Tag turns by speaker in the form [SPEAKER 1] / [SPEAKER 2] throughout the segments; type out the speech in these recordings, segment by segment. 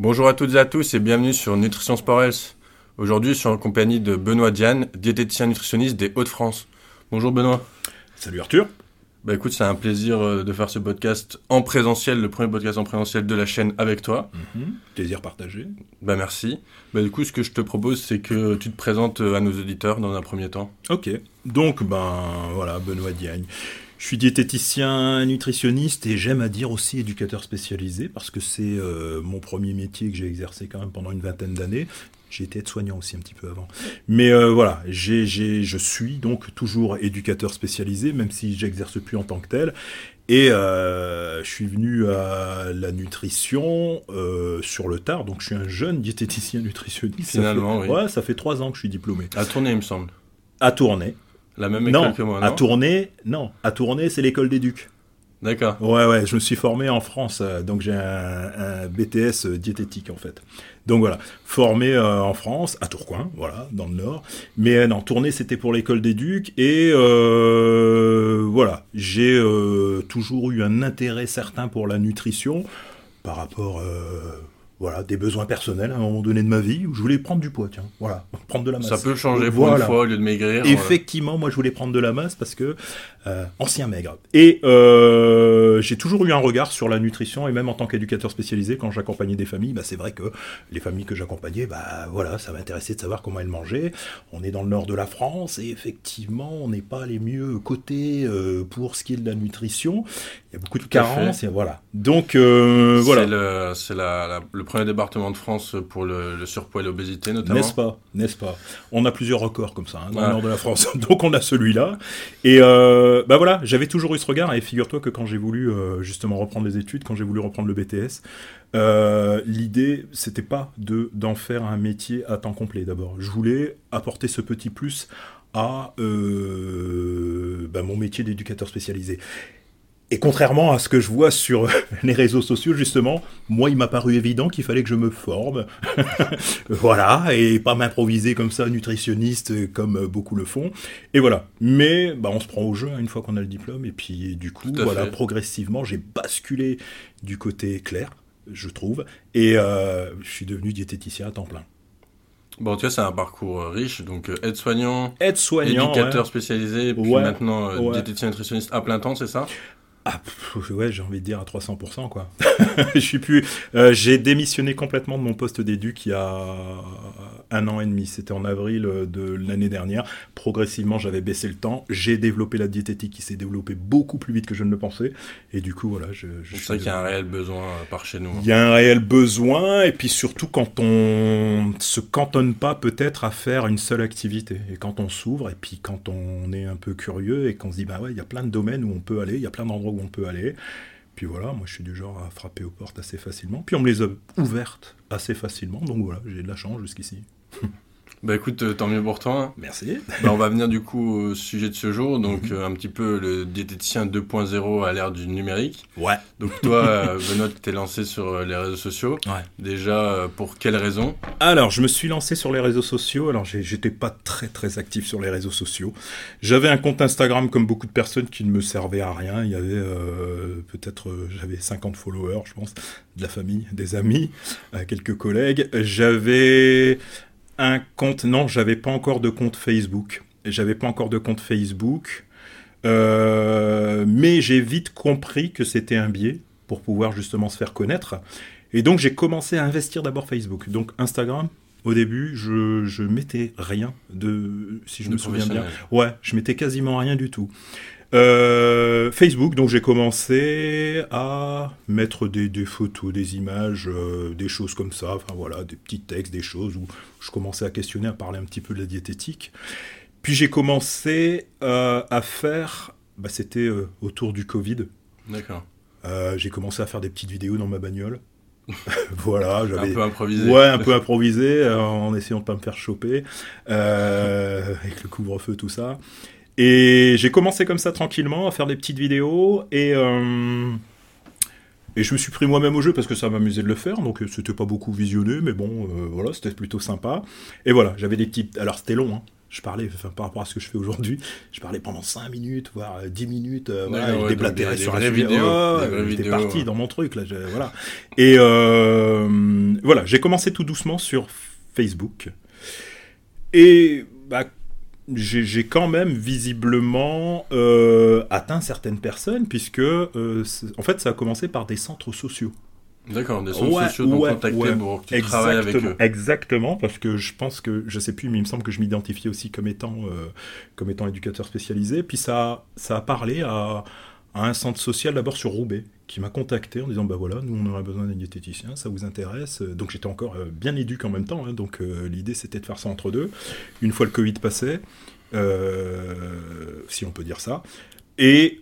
[SPEAKER 1] Bonjour à toutes et à tous et bienvenue sur Nutrition Sport Health. Aujourd'hui, je suis en compagnie de Benoît Diane, diététicien nutritionniste des Hauts-de-France. Bonjour Benoît.
[SPEAKER 2] Salut Arthur.
[SPEAKER 1] Bah écoute, c'est un plaisir euh, de faire ce podcast en présentiel, le premier podcast en présentiel de la chaîne avec toi.
[SPEAKER 2] Mhm. Plaisir partagé.
[SPEAKER 1] Bah merci. Bah du coup, ce que je te propose, c'est que tu te présentes euh, à nos auditeurs dans un premier temps.
[SPEAKER 2] Ok. Donc, ben voilà, Benoît Diagne. Je suis diététicien nutritionniste et j'aime à dire aussi éducateur spécialisé parce que c'est euh, mon premier métier que j'ai exercé quand même pendant une vingtaine d'années. J'ai été aide-soignant aussi un petit peu avant. Mais euh, voilà, j'ai, j'ai, je suis donc toujours éducateur spécialisé, même si j'exerce plus en tant que tel. Et euh, je suis venu à la nutrition euh, sur le tard, donc je suis un jeune diététicien nutritionniste.
[SPEAKER 1] Finalement,
[SPEAKER 2] ça fait,
[SPEAKER 1] oui.
[SPEAKER 2] Ouais, ça fait trois ans que je suis diplômé.
[SPEAKER 1] À tourner, il me semble.
[SPEAKER 2] À Tournai.
[SPEAKER 1] La même école
[SPEAKER 2] Non,
[SPEAKER 1] que moi, non
[SPEAKER 2] à Tournai, non. À Tournai, c'est l'école des Ducs.
[SPEAKER 1] D'accord.
[SPEAKER 2] Ouais, ouais, je me suis formé en France, euh, donc j'ai un, un BTS euh, diététique en fait. Donc voilà, formé euh, en France, à Tourcoing, voilà, dans le Nord. Mais euh, non, tourné c'était pour l'école des Ducs et euh, voilà, j'ai toujours eu un intérêt certain pour la nutrition par rapport, voilà, des besoins personnels à un moment donné de ma vie où je voulais prendre du poids, tiens, voilà, prendre de la masse.
[SPEAKER 1] Ça peut changer pour
[SPEAKER 2] Voilà.
[SPEAKER 1] une fois au lieu de maigrir. euh,
[SPEAKER 2] Effectivement, moi je voulais prendre de la masse parce que euh, ancien maigre. Et euh, j'ai toujours eu un regard sur la nutrition et même en tant qu'éducateur spécialisé, quand j'accompagnais des familles, bah, c'est vrai que les familles que j'accompagnais, bah voilà, ça m'intéressait de savoir comment elles mangeaient. On est dans le nord de la France et effectivement, on n'est pas les mieux cotés euh, pour ce qui est de la nutrition. Il y a beaucoup de carences, et voilà. Donc voilà.
[SPEAKER 1] C'est le, premier département de France pour le, le surpoids et l'obésité, notamment.
[SPEAKER 2] N'est-ce pas? N'est-ce pas? On a plusieurs records comme ça hein, dans
[SPEAKER 1] Ouais.
[SPEAKER 2] le nord de la France, donc on a celui-là. Et euh, bah voilà, j'avais toujours eu ce regard. Et figure-toi que quand j'ai voulu euh, justement reprendre les études, quand j'ai voulu reprendre le BTS, euh, l'idée c'était pas de d'en faire un métier à temps complet. D'abord, je voulais apporter ce petit plus à euh, bah, mon métier d'éducateur spécialisé. Et contrairement à ce que je vois sur les réseaux sociaux, justement, moi, il m'a paru évident qu'il fallait que je me forme. voilà, et pas m'improviser comme ça, nutritionniste, comme beaucoup le font. Et voilà. Mais bah, on se prend au jeu hein, une fois qu'on a le diplôme. Et puis, du coup, voilà,
[SPEAKER 1] fait.
[SPEAKER 2] progressivement, j'ai basculé du côté clair, je trouve. Et euh, je suis devenu diététicien à temps plein.
[SPEAKER 1] Bon, tu vois, c'est un parcours euh, riche, donc euh, aide-soignant,
[SPEAKER 2] Aide-soignant.
[SPEAKER 1] éducateur
[SPEAKER 2] ouais.
[SPEAKER 1] spécialisé, puis
[SPEAKER 2] Ouais,
[SPEAKER 1] maintenant euh,
[SPEAKER 2] ouais.
[SPEAKER 1] diététicien nutritionniste à plein temps, c'est ça?
[SPEAKER 2] Ah, ouais, j'ai envie de dire à 300%, quoi. je suis plus. euh, j'ai démissionné complètement de mon poste d'éduc il y a un an et demi. C'était en avril euh, de l'année dernière. Progressivement, j'avais baissé le temps. J'ai développé la diététique qui s'est développée beaucoup plus vite que je ne le pensais. Et du coup, voilà, je. je
[SPEAKER 1] C'est vrai qu'il y a un réel besoin euh, par chez nous.
[SPEAKER 2] il y a un réel besoin, et puis surtout quand on se cantonne pas peut-être à faire une seule activité, et quand on s'ouvre, et puis quand on est un peu curieux, et qu'on se dit, bah ouais, il y a plein de domaines où on peut aller, il y a plein d'endroits où on peut aller, puis voilà, moi je suis du genre à frapper aux portes assez facilement, puis on me les a ouvertes assez facilement, donc voilà, j'ai de la chance jusqu'ici.
[SPEAKER 1] Bah écoute, euh, tant mieux pour toi.
[SPEAKER 2] Merci.
[SPEAKER 1] Bah, on va venir du coup au sujet de ce jour, donc
[SPEAKER 2] Mhm.
[SPEAKER 1] euh, un petit peu le diététicien 2.0 à l'ère du numérique.
[SPEAKER 2] Ouais.
[SPEAKER 1] Donc toi, euh, Benoît, tu t'es lancé sur les réseaux sociaux.
[SPEAKER 2] Ouais.
[SPEAKER 1] Déjà, pour quelles raisons
[SPEAKER 2] Alors, je me suis lancé sur les réseaux sociaux. Alors, j'étais pas très très actif sur les réseaux sociaux. J'avais un compte Instagram comme beaucoup de personnes qui ne me servait à rien. Il y avait euh, peut-être, euh, j'avais 50 followers, je pense, de la famille, des amis, quelques collègues. J'avais un compte, non, j'avais pas encore de compte Facebook. J'avais pas encore de compte Facebook. Euh, mais j'ai vite compris que c'était un biais pour pouvoir justement se faire connaître. Et donc j'ai commencé à investir d'abord Facebook. Donc Instagram, au début, je, je mettais rien de, si je
[SPEAKER 1] de
[SPEAKER 2] me souviens bien. Ouais, je mettais quasiment rien du tout. Euh, Facebook, donc j'ai commencé à mettre des, des photos, des images, euh, des choses comme ça, enfin voilà, des petits textes, des choses où je commençais à questionner, à parler un petit peu de la diététique. Puis j'ai commencé euh, à faire, bah, c'était autour du Covid,
[SPEAKER 1] D'accord.
[SPEAKER 2] j'ai commencé à faire des petites vidéos dans ma bagnole. voilà,
[SPEAKER 1] Un
[SPEAKER 2] j'avais.
[SPEAKER 1] peu improvisé.
[SPEAKER 2] Ouais, un peu improvisé, en essayant de pas me faire choper, avec le couvre-feu, tout ça. Et j'ai commencé comme ça tranquillement à faire des petites vidéos et euh, et je me suis pris moi-même au jeu parce que ça m'amusait de le faire, donc euh, c'était pas beaucoup visionné, mais bon, euh, voilà, c'était plutôt sympa. Et voilà, j'avais des petites. Alors c'était long, hein. Je parlais, enfin, par rapport à ce que je fais aujourd'hui, je parlais pendant 5 minutes, voire 10 minutes, euh, voilà, je déblatérais sur la vidéo. J'étais parti dans mon truc, là, voilà. Et voilà, j'ai commencé tout doucement sur Facebook. Et bah, j'ai quand même visiblement euh, atteint certaines personnes, puisque en fait ça a commencé par des centres sociaux.
[SPEAKER 1] D'accord, des centres sociaux dont contactés pour que tu travailles avec eux.
[SPEAKER 2] Exactement, parce que je pense que, je sais plus, mais il me semble que je m'identifiais aussi comme étant, euh, comme étant éducateur spécialisé. Puis ça, ça a parlé à, à un centre social d'abord sur Roubaix, qui m'a contacté en disant bah voilà, nous on aurait besoin d'un diététicien, ça vous intéresse Donc j'étais encore euh, bien éduque en même temps, hein, donc euh, l'idée c'était de faire ça entre deux. Une fois le Covid passé, si on peut dire ça. Et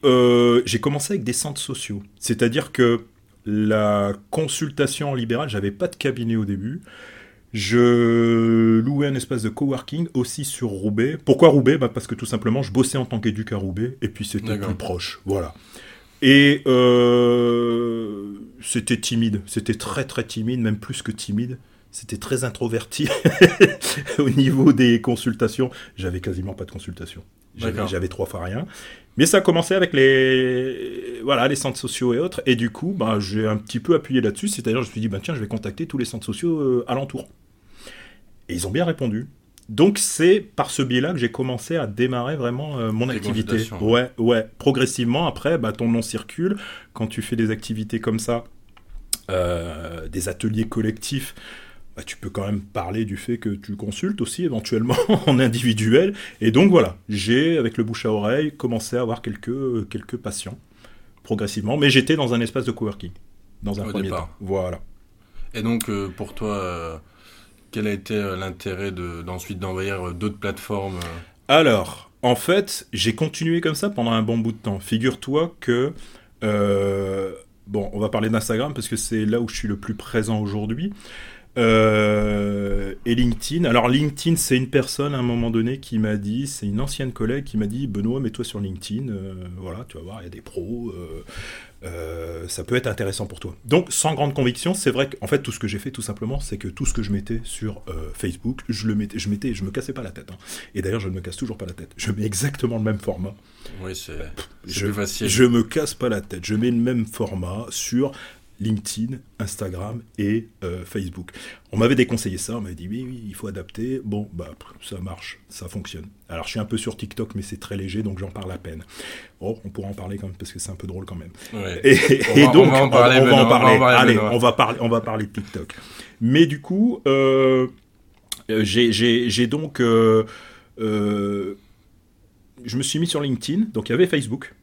[SPEAKER 2] j'ai commencé avec des centres sociaux. C'est-à-dire que la consultation en libéral, j'avais pas de cabinet au début. Je louais un espace de coworking aussi sur Roubaix. Pourquoi Roubaix? Bah Parce que tout simplement, je bossais en tant qu'éduc à Roubaix et puis c'était plus proche. Voilà. Et euh, c'était timide. C'était très très timide, même plus que timide. C'était très introverti au niveau des consultations. J'avais quasiment pas de consultation. J'avais trois fois rien. Mais ça a commencé avec les, voilà, les centres sociaux et autres. Et du coup, bah, j'ai un petit peu appuyé là-dessus. C'est-à-dire, je me suis dit, bah, tiens, je vais contacter tous les centres sociaux euh, alentours. Et ils ont bien répondu. Donc, c'est par ce biais-là que j'ai commencé à démarrer vraiment euh, mon activité. Ouais, ouais. Progressivement, après, bah, ton nom circule. Quand tu fais des activités comme ça, euh, des ateliers collectifs, bah, tu peux quand même parler du fait que tu consultes aussi éventuellement en individuel. Et donc voilà, j'ai, avec le bouche à oreille, commencé à avoir quelques, quelques patients progressivement. Mais j'étais dans un espace de coworking, dans un premier temps. Voilà.
[SPEAKER 1] Et donc, euh, pour toi, euh, quel a été euh, l'intérêt d'ensuite d'envahir d'autres plateformes
[SPEAKER 2] Alors, en fait, j'ai continué comme ça pendant un bon bout de temps. Figure-toi que... bon, on va parler d'Instagram parce que c'est là où je suis le plus présent aujourd'hui. Euh, et LinkedIn. Alors LinkedIn, c'est une personne à un moment donné qui m'a dit, c'est une ancienne collègue qui m'a dit, Benoît, mets-toi sur LinkedIn. Euh, voilà, tu vas voir, il y a des pros. Euh, ça peut être intéressant pour toi. Donc, sans grande conviction, c'est vrai qu'en fait, tout ce que j'ai fait, tout simplement, c'est que tout ce que je mettais sur Facebook, je le mettais, je mettais, je me cassais pas la tête. Hein. Et d'ailleurs, je ne me casse toujours pas la tête. Je mets exactement le même format.
[SPEAKER 1] Oui, c'est
[SPEAKER 2] plus facile. Je me casse pas la tête. Je mets le même format sur LinkedIn, Instagram et euh, Facebook. On m'avait déconseillé ça, on m'avait dit oui, oui, il faut adapter. Bon, bah ça marche, ça fonctionne. Alors je suis un peu sur TikTok, mais c'est très léger, donc j'en parle à peine. Oh, on pourra en parler quand même parce que c'est un peu drôle quand même. Et, donc on va en parler. On, va en parler. Allez, on va parler, on va parler de TikTok. Mais du coup, euh, j'ai donc euh, je me suis mis sur LinkedIn, donc il y avait Facebook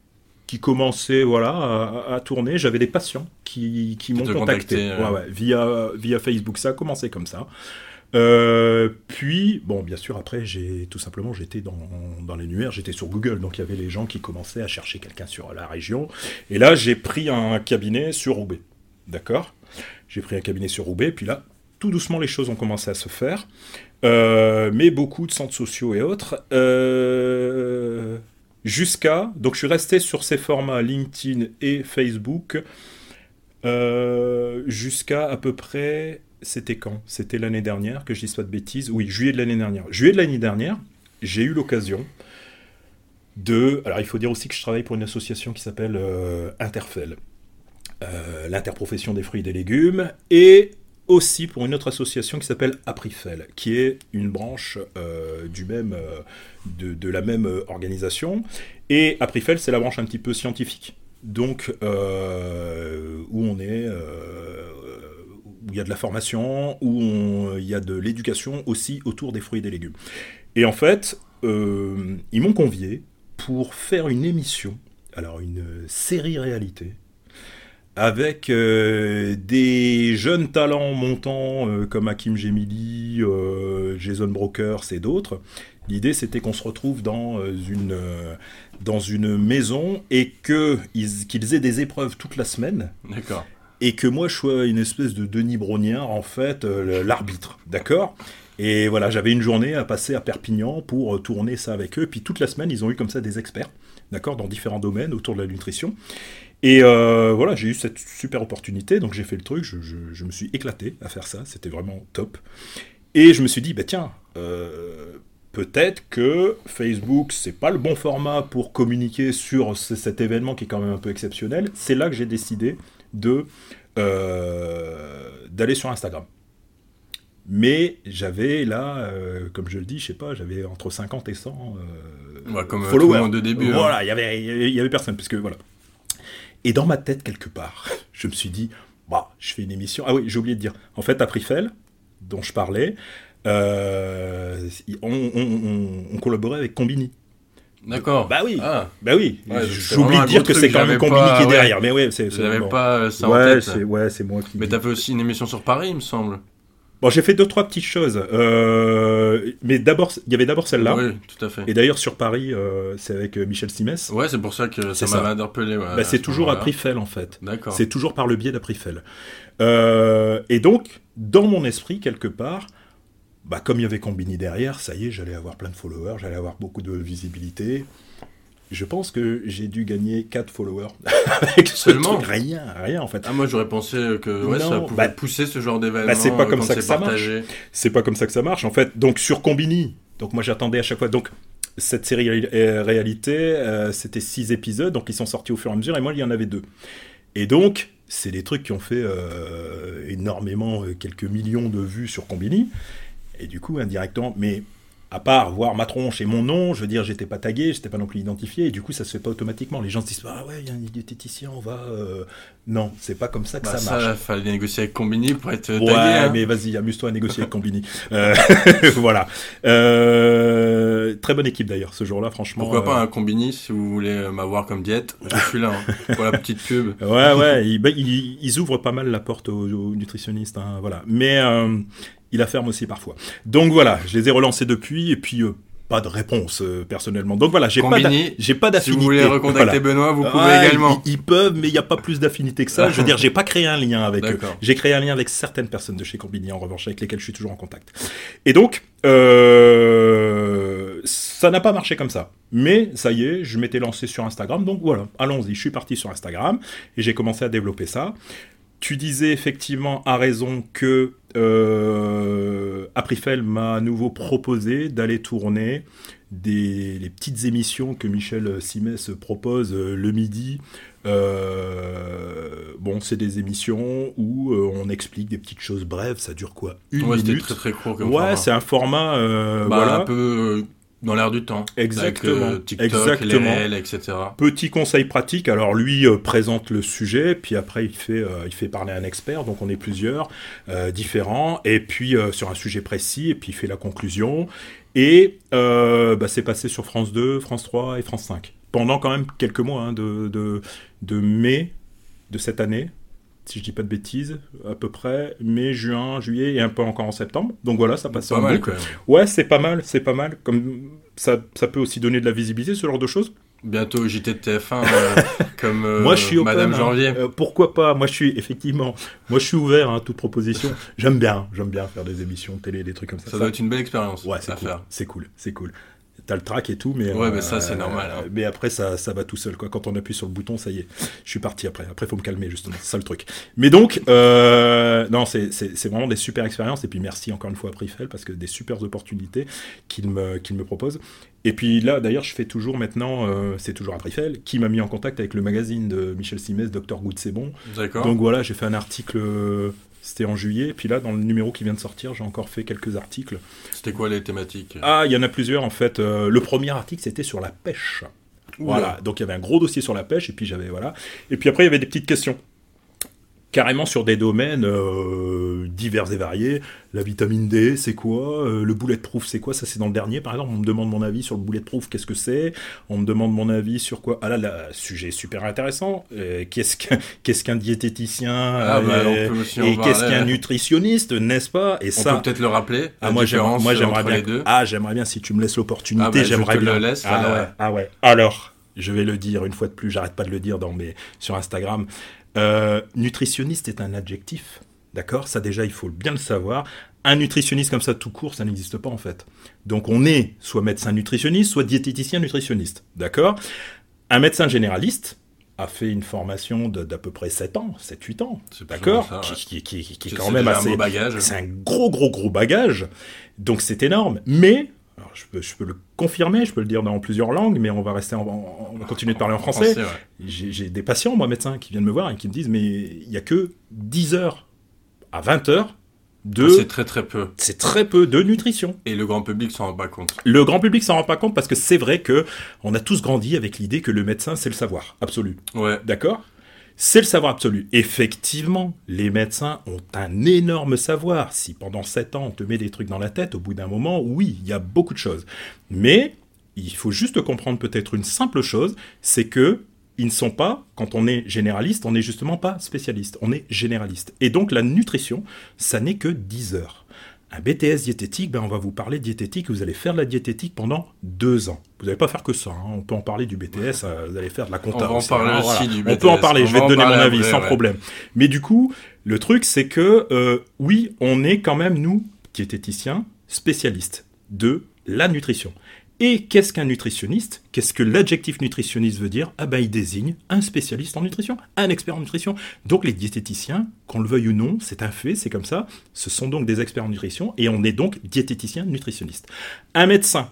[SPEAKER 2] qui commençait voilà, à, tourner. J'avais des patients qui, qui, m'ont contacté via, via Facebook. Ça a commencé comme ça. Euh, puis, bon, bien sûr, après, j'ai tout simplement, j'étais dans, dans l'annuaire, j'étais sur Google, donc il y avait les gens qui commençaient à chercher quelqu'un sur la région. Et là, j'ai pris un cabinet sur Roubaix. D'accord? J'ai pris un cabinet sur Roubaix, puis là, tout doucement, les choses ont commencé à se faire. Euh, mais beaucoup de centres sociaux et autres. Euh, Jusqu'à, donc je suis resté sur ces formats LinkedIn et Facebook euh, jusqu'à à peu près, c'était quand? C'était l'année dernière, que je dise pas de bêtises. Oui, juillet de l'année dernière. Juillet de l'année dernière, j'ai eu l'occasion de. Alors il faut dire aussi que je travaille pour une association qui s'appelle euh, Interfel, euh, l'interprofession des fruits et des légumes, et aussi pour une autre association qui s'appelle Aprifel, qui est une branche euh, du même, euh, de, la même euh, organisation. Et Aprifel, c'est la branche un petit peu scientifique. Donc, où on est, où il y a de la formation, où il y a de l'éducation aussi autour des fruits et des légumes. Et en fait, ils m'ont convié pour faire une émission, alors une série réalité, avec euh, des jeunes talents montants euh, comme Hakim Gemili, euh, Jason Brokers et d'autres. L'idée c'était qu'on se retrouve dans une, dans une maison et qu'ils aient des épreuves toute la semaine.
[SPEAKER 1] D'accord.
[SPEAKER 2] Et que moi je sois une espèce de Denis Brognard, en fait, l'arbitre. D'accord? Et voilà, j'avais une journée à passer à Perpignan pour tourner ça avec eux. Puis toute la semaine, ils ont eu comme ça des experts, d'accord, dans différents domaines autour de la nutrition. Et euh, voilà, j'ai eu cette super opportunité, donc j'ai fait le truc, je, me suis éclaté à faire ça, c'était vraiment top. Et je me suis dit, bah tiens, euh, peut-être que Facebook, c'est pas le bon format pour communiquer sur ce- cet événement qui est quand même un peu exceptionnel. C'est là que j'ai décidé de euh, d'aller sur Instagram. Mais j'avais là, euh, comme je le dis, je sais pas, j'avais entre 50 et 100 euh,
[SPEAKER 1] Ouais, comme tout
[SPEAKER 2] followers.
[SPEAKER 1] le monde de début. hein.
[SPEAKER 2] Voilà, il y avait, y avait personne, parce que voilà. Et dans ma tête, quelque part, je me suis dit, bah, je fais une émission. Ah oui, j'ai oublié de dire. En fait, à Prifel, dont je parlais, euh, on, on- on- on collaborait avec Combini.
[SPEAKER 1] D'accord.
[SPEAKER 2] Bah oui.
[SPEAKER 1] Ah,
[SPEAKER 2] Bah oui,
[SPEAKER 1] Ouais,
[SPEAKER 2] j'oublie de dire que c'est quand même
[SPEAKER 1] j'avais
[SPEAKER 2] Combini
[SPEAKER 1] pas-
[SPEAKER 2] qui est
[SPEAKER 1] ouais.
[SPEAKER 2] derrière. Mais ouais, c'est.
[SPEAKER 1] n'avais
[SPEAKER 2] bon.
[SPEAKER 1] pas ça en
[SPEAKER 2] Ouais,
[SPEAKER 1] tête.
[SPEAKER 2] ouais, c'est moi qui.
[SPEAKER 1] Mais t'as fait aussi une émission sur Paris, il me semble.
[SPEAKER 2] Bon, j'ai fait deux trois petites choses. Euh, mais d'abord, il y avait d'abord celle-là.
[SPEAKER 1] Oui, tout à fait.
[SPEAKER 2] Et d'ailleurs sur Paris, euh, c'est avec euh, Michel Simès.
[SPEAKER 1] Ouais, c'est pour ça que ça m'avait interpellé. ouais,
[SPEAKER 2] Bah, c'est
[SPEAKER 1] ce
[SPEAKER 2] toujours à. Prifel en fait.
[SPEAKER 1] D'accord.
[SPEAKER 2] C'est toujours par le biais d'Aprifel. Euh, et donc, dans mon esprit, quelque part, bah, comme il y avait Combini derrière, ça y est, j'allais avoir plein de followers, j'allais avoir beaucoup de visibilité. Je pense que j'ai dû gagner 4 followers avec
[SPEAKER 1] Seulement
[SPEAKER 2] truc. Rien, rien en fait.
[SPEAKER 1] Ah, moi j'aurais pensé que ouais,
[SPEAKER 2] Non,
[SPEAKER 1] ça pouvait
[SPEAKER 2] bah-
[SPEAKER 1] pousser ce genre d'événement.
[SPEAKER 2] bah, c'est pas
[SPEAKER 1] euh,
[SPEAKER 2] comme ça que ça marche. C'est pas comme ça que ça marche en fait. Donc sur Combini, donc moi j'attendais à chaque fois. Donc cette série réalité, euh, c'était 6 épisodes, donc ils sont sortis au fur et à mesure, et moi il y en avait deux. Et donc c'est des trucs qui ont fait euh, énormément, euh, quelques millions de vues sur Combini. Et du coup indirectement, mais à part voir ma tronche et mon nom, je veux dire, j'étais pas tagué, j'étais pas non plus identifié, et du coup ça se fait pas automatiquement. Les gens se disent ah ouais, il y a un diététicien, on va. euh, Non, c'est pas comme ça que
[SPEAKER 1] Bah,
[SPEAKER 2] ça marche.
[SPEAKER 1] ça, fallait négocier avec Combini pour être tagué.
[SPEAKER 2] Ouais,
[SPEAKER 1] hein.
[SPEAKER 2] mais vas-y, amuse-toi à négocier avec Combini. Euh, voilà. Euh, très bonne équipe d'ailleurs, ce jour-là, franchement.
[SPEAKER 1] Pourquoi pas un Combini si vous voulez m'avoir comme diète Je suis là hein, pour la petite pub.
[SPEAKER 2] Ouais, ouais, ils, bah, ils- ils ouvrent pas mal la porte aux, aux nutritionnistes, hein, voilà. Mais ils la ferment aussi parfois. Donc voilà, je les ai relancés depuis, et puis euh, pas de réponse euh, personnellement. Donc voilà, j'ai pas j'ai pas
[SPEAKER 1] Si
[SPEAKER 2] d'affinité.
[SPEAKER 1] vous voulez recontacter
[SPEAKER 2] Voilà.
[SPEAKER 1] Benoît, vous pouvez
[SPEAKER 2] Ouais,
[SPEAKER 1] également.
[SPEAKER 2] Ils, ils peuvent, mais il n'y a pas plus d'affinité que ça. Je veux dire, j'ai pas créé un lien avec eux. J'ai créé un lien avec certaines personnes de chez Combini, en revanche, avec lesquelles je suis toujours en contact. Et donc, euh, ça n'a pas marché comme ça. Mais ça y est, je m'étais lancé sur Instagram. Donc voilà, allons-y. Je suis parti sur Instagram et j'ai commencé à développer ça. Tu disais effectivement à raison que euh, Aprifel m'a à nouveau proposé d'aller tourner des les petites émissions que Michel Simès propose euh, le midi. Euh, bon, c'est des émissions où euh, on explique des petites choses brèves. Ça dure quoi? Une
[SPEAKER 1] Ouais,
[SPEAKER 2] minute.
[SPEAKER 1] très très court comme
[SPEAKER 2] Ouais, c'est un format. euh,
[SPEAKER 1] Bah,
[SPEAKER 2] voilà.
[SPEAKER 1] un peu dans l'air du temps.
[SPEAKER 2] Exactement.
[SPEAKER 1] Avec, euh, TikTok,
[SPEAKER 2] Exactement.
[SPEAKER 1] etc.
[SPEAKER 2] Petit conseil pratique, alors lui euh, présente le sujet, puis après il fait, euh, il fait parler un expert, donc on est plusieurs différents, et puis sur un sujet précis, et puis il fait la conclusion. Et bah, c'est passé sur France 2, France 3 et France 5. Pendant quand même quelques mois, hein, de, de, de mai de cette année, si je dis pas de bêtises, à peu près mai, juin, juillet et un peu encore en septembre. Donc voilà, ça passe
[SPEAKER 1] Pas
[SPEAKER 2] en
[SPEAKER 1] mal
[SPEAKER 2] boucle.
[SPEAKER 1] quand même.
[SPEAKER 2] Ouais, c'est pas mal, c'est pas mal. Comme ça, ça peut aussi donner de la visibilité, ce genre de choses.
[SPEAKER 1] Bientôt JT de TF1, euh, comme euh,
[SPEAKER 2] moi, je suis open,
[SPEAKER 1] Madame
[SPEAKER 2] hein.
[SPEAKER 1] Janvier.
[SPEAKER 2] Euh, pourquoi pas? Moi, je suis effectivement, moi, je suis ouvert à toute proposition. J'aime bien, j'aime bien faire des émissions télé, des trucs comme ça.
[SPEAKER 1] Ça doit être une belle expérience
[SPEAKER 2] Ouais, c'est cool. C'est cool, c'est cool. T'as le track et tout, mais
[SPEAKER 1] Ouais, mais ça, c'est normal, hein.
[SPEAKER 2] Mais après, ça, ça va tout seul, quoi. Quand on appuie sur le bouton, ça y est. Je suis parti après. Après, faut me calmer justement. C'est ça le truc. Mais donc, euh, non, c'est vraiment des super expériences. Et puis merci encore une fois à Prifel parce que des super opportunités qu'il me qu'il me propose. Et puis là, d'ailleurs, je fais toujours maintenant, euh, c'est toujours à Prifel, qui m'a mis en contact avec le magazine de Michel Simès, Docteur Good, c'est bon.
[SPEAKER 1] D'accord.
[SPEAKER 2] Donc voilà, j'ai fait un article. C'était en juillet, et puis là, dans le numéro qui vient de sortir, j'ai encore fait quelques articles.
[SPEAKER 1] C'était quoi les thématiques?
[SPEAKER 2] Ah, il y en a plusieurs en fait. Euh, le premier article, c'était sur la pêche.
[SPEAKER 1] Oula.
[SPEAKER 2] Voilà, donc il y avait un gros dossier sur la pêche, et puis j'avais voilà. Et puis après, il y avait des petites questions. Carrément sur des domaines euh, divers et variés. La vitamine D, c'est quoi? Euh, Le bulletproof, c'est quoi? Ça, c'est dans le dernier, par exemple. On me demande mon avis sur le bulletproof, qu'est-ce que c'est? On me demande mon avis sur quoi? Ah là, là, sujet super intéressant. Euh, qu'est-ce qu'un diététicien
[SPEAKER 1] Ah, bah,
[SPEAKER 2] euh,
[SPEAKER 1] on peut
[SPEAKER 2] Et qu'est-ce qu'un nutritionniste, n'est-ce pas? Et
[SPEAKER 1] On
[SPEAKER 2] ça,
[SPEAKER 1] peut peut-être le rappeler.
[SPEAKER 2] ah, moi, j'aimerais, bien.
[SPEAKER 1] les deux.
[SPEAKER 2] Ah, j'aimerais bien si tu me laisses l'opportunité,
[SPEAKER 1] Ah, bah,
[SPEAKER 2] j'aimerais bien.
[SPEAKER 1] le laisse,
[SPEAKER 2] ah, ouais, ah ouais. Alors, je vais le dire une fois de plus, j'arrête pas de le dire dans mes, sur Instagram. Euh, nutritionniste est un adjectif, d'accord? Ça déjà, il faut bien le savoir. Un nutritionniste comme ça tout court, ça n'existe pas en fait. Donc on est soit médecin nutritionniste, soit diététicien nutritionniste, d'accord? Un médecin généraliste a fait une formation d'à peu près 7 ans, 7-8 ans, d'accord?
[SPEAKER 1] ouais.
[SPEAKER 2] qui, qui- qui- qui est quand même assez, c'est un gros, gros, gros bagage. Donc c'est énorme. Mais Alors, je, peux, je peux le confirmer, je peux le dire dans plusieurs langues, mais on va rester, en, on va continuer de parler en français.
[SPEAKER 1] ouais.
[SPEAKER 2] J'ai des patients, moi, médecins, qui viennent me voir et qui me disent, mais il y a que 10 heures à 20 heures de...
[SPEAKER 1] C'est très très peu.
[SPEAKER 2] C'est très peu de nutrition.
[SPEAKER 1] Et le grand public s'en rend pas compte.
[SPEAKER 2] Le grand public s'en rend pas compte parce que c'est vrai que on a tous grandi avec l'idée que le médecin, c'est le savoir absolu.
[SPEAKER 1] Ouais.
[SPEAKER 2] D'accord? C'est le savoir absolu. Effectivement, les médecins ont un énorme savoir. Si pendant 7 ans on te met des trucs dans la tête, au bout d'un moment, oui, il y a beaucoup de choses. Mais il faut juste comprendre peut-être une simple chose, c'est que ils ne sont pas, quand on est généraliste, on n'est justement pas spécialiste, on est généraliste. Et donc la nutrition, ça n'est que 10 heures. Un BTS diététique, ben on va vous parler de diététique, vous allez faire de la diététique pendant deux ans. Vous n'allez pas faire que ça, hein. on peut en parler du BTS, euh, vous allez faire de la compta.
[SPEAKER 1] On va en parler
[SPEAKER 2] hein,
[SPEAKER 1] aussi du
[SPEAKER 2] On peut en
[SPEAKER 1] BTS,
[SPEAKER 2] parler,
[SPEAKER 1] on
[SPEAKER 2] je vais
[SPEAKER 1] va
[SPEAKER 2] te donner mon avis
[SPEAKER 1] après,
[SPEAKER 2] sans
[SPEAKER 1] ouais.
[SPEAKER 2] problème. Mais du coup, le truc c'est que, euh, oui, on est quand même, nous, diététiciens, spécialistes de la nutrition. Et qu'est-ce qu'un nutritionniste? Qu'est-ce que l'adjectif nutritionniste veut dire? Ah ben il désigne un spécialiste en nutrition, un expert en nutrition. Donc les diététiciens, qu'on le veuille ou non, c'est un fait, c'est comme ça. Ce sont donc des experts en nutrition et on est donc diététicien nutritionniste. Un médecin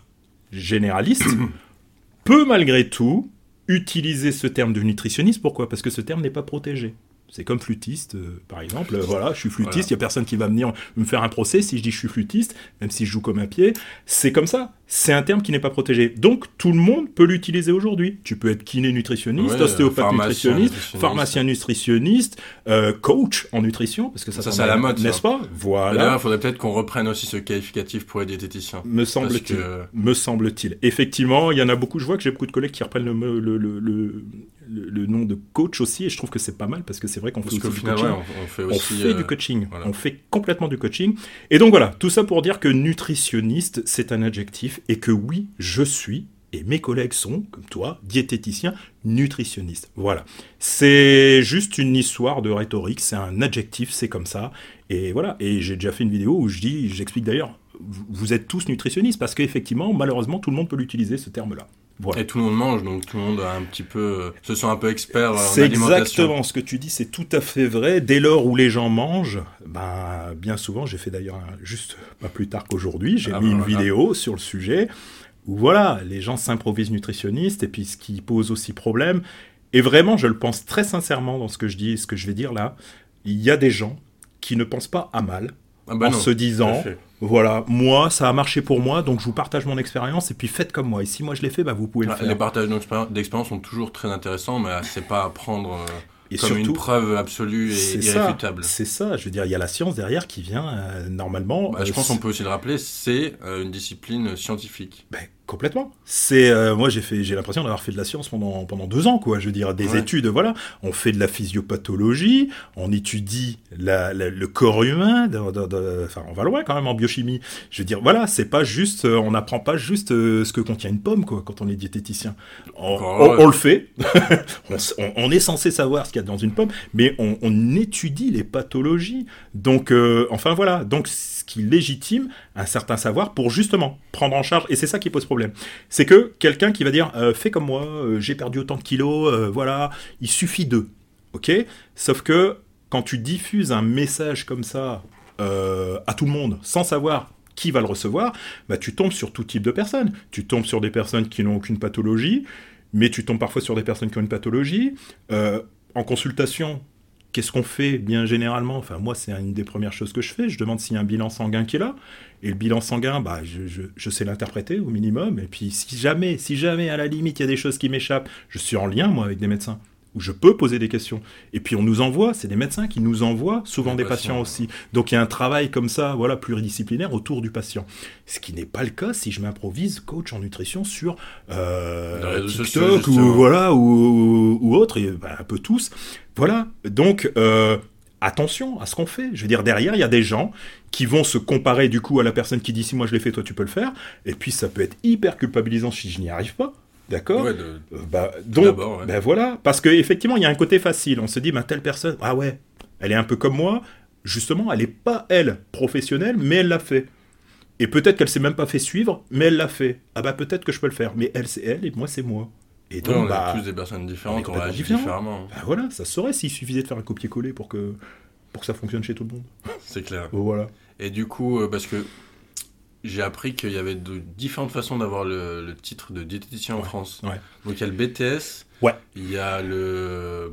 [SPEAKER 2] généraliste peut malgré tout utiliser ce terme de nutritionniste. Pourquoi? Parce que ce terme n'est pas protégé. C'est comme flûtiste, euh, par exemple. Voilà, je suis flûtiste, il
[SPEAKER 1] Voilà.
[SPEAKER 2] n'y a personne qui va venir me faire un procès si je dis je suis flûtiste, même si je joue comme un pied. C'est comme ça. C'est un terme qui n'est pas protégé. Donc, tout le monde peut l'utiliser aujourd'hui. Tu peux être kiné nutritionniste,
[SPEAKER 1] Ouais,
[SPEAKER 2] ostéopathe
[SPEAKER 1] pharmacien
[SPEAKER 2] nutritionniste,
[SPEAKER 1] nutritionniste.
[SPEAKER 2] pharmacien nutritionniste, euh, coach en nutrition, parce que ça,
[SPEAKER 1] Ça, c'est à la mode.
[SPEAKER 2] N'est-ce pas?
[SPEAKER 1] D'ailleurs,
[SPEAKER 2] Voilà.
[SPEAKER 1] il faudrait peut-être qu'on reprenne aussi ce qualificatif pour les diététiciens.
[SPEAKER 2] Me semble-t-il.
[SPEAKER 1] que-
[SPEAKER 2] Me semble-t-il. Effectivement, il y en a beaucoup. Je vois que j'ai beaucoup de collègues qui reprennent le, le, le, le, le- le nom de coach aussi, et je trouve que c'est pas mal parce que c'est vrai qu'on fait aussi du coaching.
[SPEAKER 1] ouais, on, on fait
[SPEAKER 2] On
[SPEAKER 1] aussi.
[SPEAKER 2] fait
[SPEAKER 1] euh,
[SPEAKER 2] du coaching.
[SPEAKER 1] voilà.
[SPEAKER 2] On fait complètement du coaching. Et donc voilà, tout ça pour dire que nutritionniste, c'est un adjectif et que oui, je suis, et mes collègues sont, comme toi, diététiciens, nutritionnistes. Voilà. C'est juste une histoire de rhétorique, c'est un adjectif, c'est comme ça. Et voilà. Et j'ai déjà fait une vidéo où je dis, j'explique d'ailleurs, vous- vous êtes tous nutritionnistes parce qu'effectivement, malheureusement, tout le monde peut l'utiliser, ce terme-là. Voilà.
[SPEAKER 1] Et tout le monde mange, donc tout le monde a un petit peu, euh, se sent un peu expert en
[SPEAKER 2] C'est exactement ce que tu dis, c'est tout à fait vrai. Dès lors où les gens mangent, ben, bien souvent, j'ai fait d'ailleurs juste pas plus tard qu'aujourd'hui, j'ai
[SPEAKER 1] Ah
[SPEAKER 2] mis
[SPEAKER 1] ben
[SPEAKER 2] une vidéo sur le sujet où voilà, les gens s'improvisent nutritionnistes et puis ce qui pose aussi problème. Et vraiment, je le pense très sincèrement dans ce que je dis, ce que je vais dire là, il y a des gens qui ne pensent pas à mal
[SPEAKER 1] Ah bah
[SPEAKER 2] en
[SPEAKER 1] non,
[SPEAKER 2] se disant. Voilà, moi ça a marché pour moi, donc je vous partage mon expérience et puis faites comme moi. Et si moi je l'ai fait, bah, vous pouvez le
[SPEAKER 1] Ah,
[SPEAKER 2] faire.
[SPEAKER 1] Les partages d'expérience sont toujours très intéressants, mais c'est pas à prendre euh,
[SPEAKER 2] Et
[SPEAKER 1] comme une preuve absolue et irréfutable.
[SPEAKER 2] c'est ça. Je veux dire, il y a la science derrière qui vient euh, normalement.
[SPEAKER 1] Bah, je
[SPEAKER 2] euh,
[SPEAKER 1] pense qu'on peut aussi le rappeler, c'est euh, une discipline scientifique.
[SPEAKER 2] ben, complètement. C'est euh, moi j'ai fait, j'ai l'impression d'avoir fait de la science pendant pendant deux ans quoi. Je veux dire des
[SPEAKER 1] Ouais.
[SPEAKER 2] études. Voilà, on fait de la physiopathologie, on étudie la- la- le corps humain. dans- Enfin, on va loin quand même en biochimie. Je veux dire, voilà, c'est pas juste, euh, on n'apprend pas juste euh, ce que contient une pomme quoi quand on est diététicien. On, on le fait. on, on- est censé savoir ce qu'il y a dans une pomme, mais on, étudie les pathologies. Donc, enfin voilà. Donc, qui légitime un certain savoir pour justement prendre en charge. Et c'est ça qui pose problème. C'est que quelqu'un qui va dire euh, fais comme moi, euh, j'ai perdu autant de kilos, euh, voilà, il suffit d'eux. Ok? Sauf que quand tu diffuses un message comme ça à tout le monde sans savoir qui va le recevoir, bah, tu tombes sur tout type de personnes. Tu tombes sur des personnes qui n'ont aucune pathologie, mais tu tombes parfois sur des personnes qui ont une pathologie. En consultation, qu'est-ce qu'on fait bien généralement? Enfin, moi, c'est une des premières choses que je fais. Je demande s'il y a un bilan sanguin qui est là. Et le bilan sanguin, bah, je, je- je sais l'interpréter au minimum. Et puis, si jamais, si jamais, à la limite, il y a des choses qui m'échappent, je suis en lien, moi, avec des médecins où je peux poser des questions. Et puis on nous envoie, c'est des médecins qui nous envoient souvent
[SPEAKER 1] Des
[SPEAKER 2] patients aussi. Donc il y a un travail comme ça, voilà, pluridisciplinaire autour du patient. Ce qui n'est pas le cas si je m'improvise coach en nutrition sur euh, TikTok ou voilà ou, ou autre, et, ben, un peu tous. Voilà. Donc euh, attention à ce qu'on fait. Je veux dire derrière, il y a des gens qui vont se comparer du coup à la personne qui dit si moi je l'ai fait, toi tu peux le faire. Et puis ça peut être hyper culpabilisant si je n'y arrive pas. D'accord
[SPEAKER 1] Ouais, de-
[SPEAKER 2] euh, bah, donc,
[SPEAKER 1] ouais.
[SPEAKER 2] ben voilà, parce qu'effectivement, il y a un côté facile. On se dit, bah, telle personne, ah ouais, elle est un peu comme moi. Justement, elle n'est pas, elle, professionnelle, mais elle l'a fait. Et peut-être qu'elle s'est même pas fait suivre, mais elle l'a fait. Ah bah peut-être que je peux le faire. Mais elle, c'est elle, et moi, c'est moi. Et
[SPEAKER 1] Ouais,
[SPEAKER 2] donc,
[SPEAKER 1] on
[SPEAKER 2] bah,
[SPEAKER 1] est tous des personnes différentes, on, réagit différemment.
[SPEAKER 2] bah voilà, ça se saurait s'il suffisait de faire un copier-coller pour que, pour que ça fonctionne chez tout le monde.
[SPEAKER 1] C'est clair.
[SPEAKER 2] Voilà.
[SPEAKER 1] Et du coup, euh, parce que j'ai appris qu'il y avait de différentes façons d'avoir le, le titre de diététicien en France.
[SPEAKER 2] ouais.
[SPEAKER 1] Donc il y a le BTS,
[SPEAKER 2] Ouais.
[SPEAKER 1] il y a le,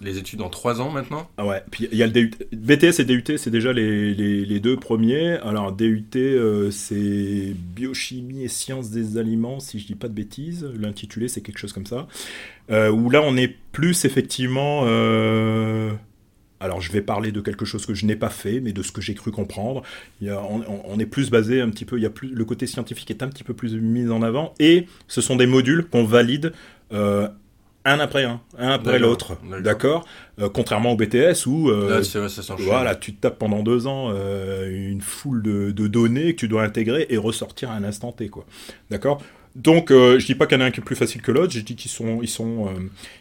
[SPEAKER 1] les études en 3 ans maintenant.
[SPEAKER 2] Ah ouais, puis il y a le DUT. BTS et DUT, c'est déjà les, les, les deux premiers. Alors, DUT, euh, c'est biochimie et sciences des aliments, si je dis pas de bêtises. L'intitulé, c'est quelque chose comme ça. Euh, où là, on est plus effectivement. euh, Alors, je vais parler de quelque chose que je n'ai pas fait, mais de ce que j'ai cru comprendre. Il y a- on, est plus basé un petit peu. Il y a plus, le côté scientifique est un petit peu plus mis en avant. Et ce sont des modules qu'on valide. euh, un après un, un après l'autre,
[SPEAKER 1] d'accord.
[SPEAKER 2] Euh, Contrairement au BTS où euh,
[SPEAKER 1] Là, c'est vrai, ça s'enchaîne.
[SPEAKER 2] voilà, tu te tapes pendant deux ans euh, une foule de, de données que tu dois intégrer et ressortir à un instant T, quoi. D'accord Donc, euh, je dis pas qu'il y en a un qui est plus facile que l'autre. Je dis qu'ils sont, ils sont, euh,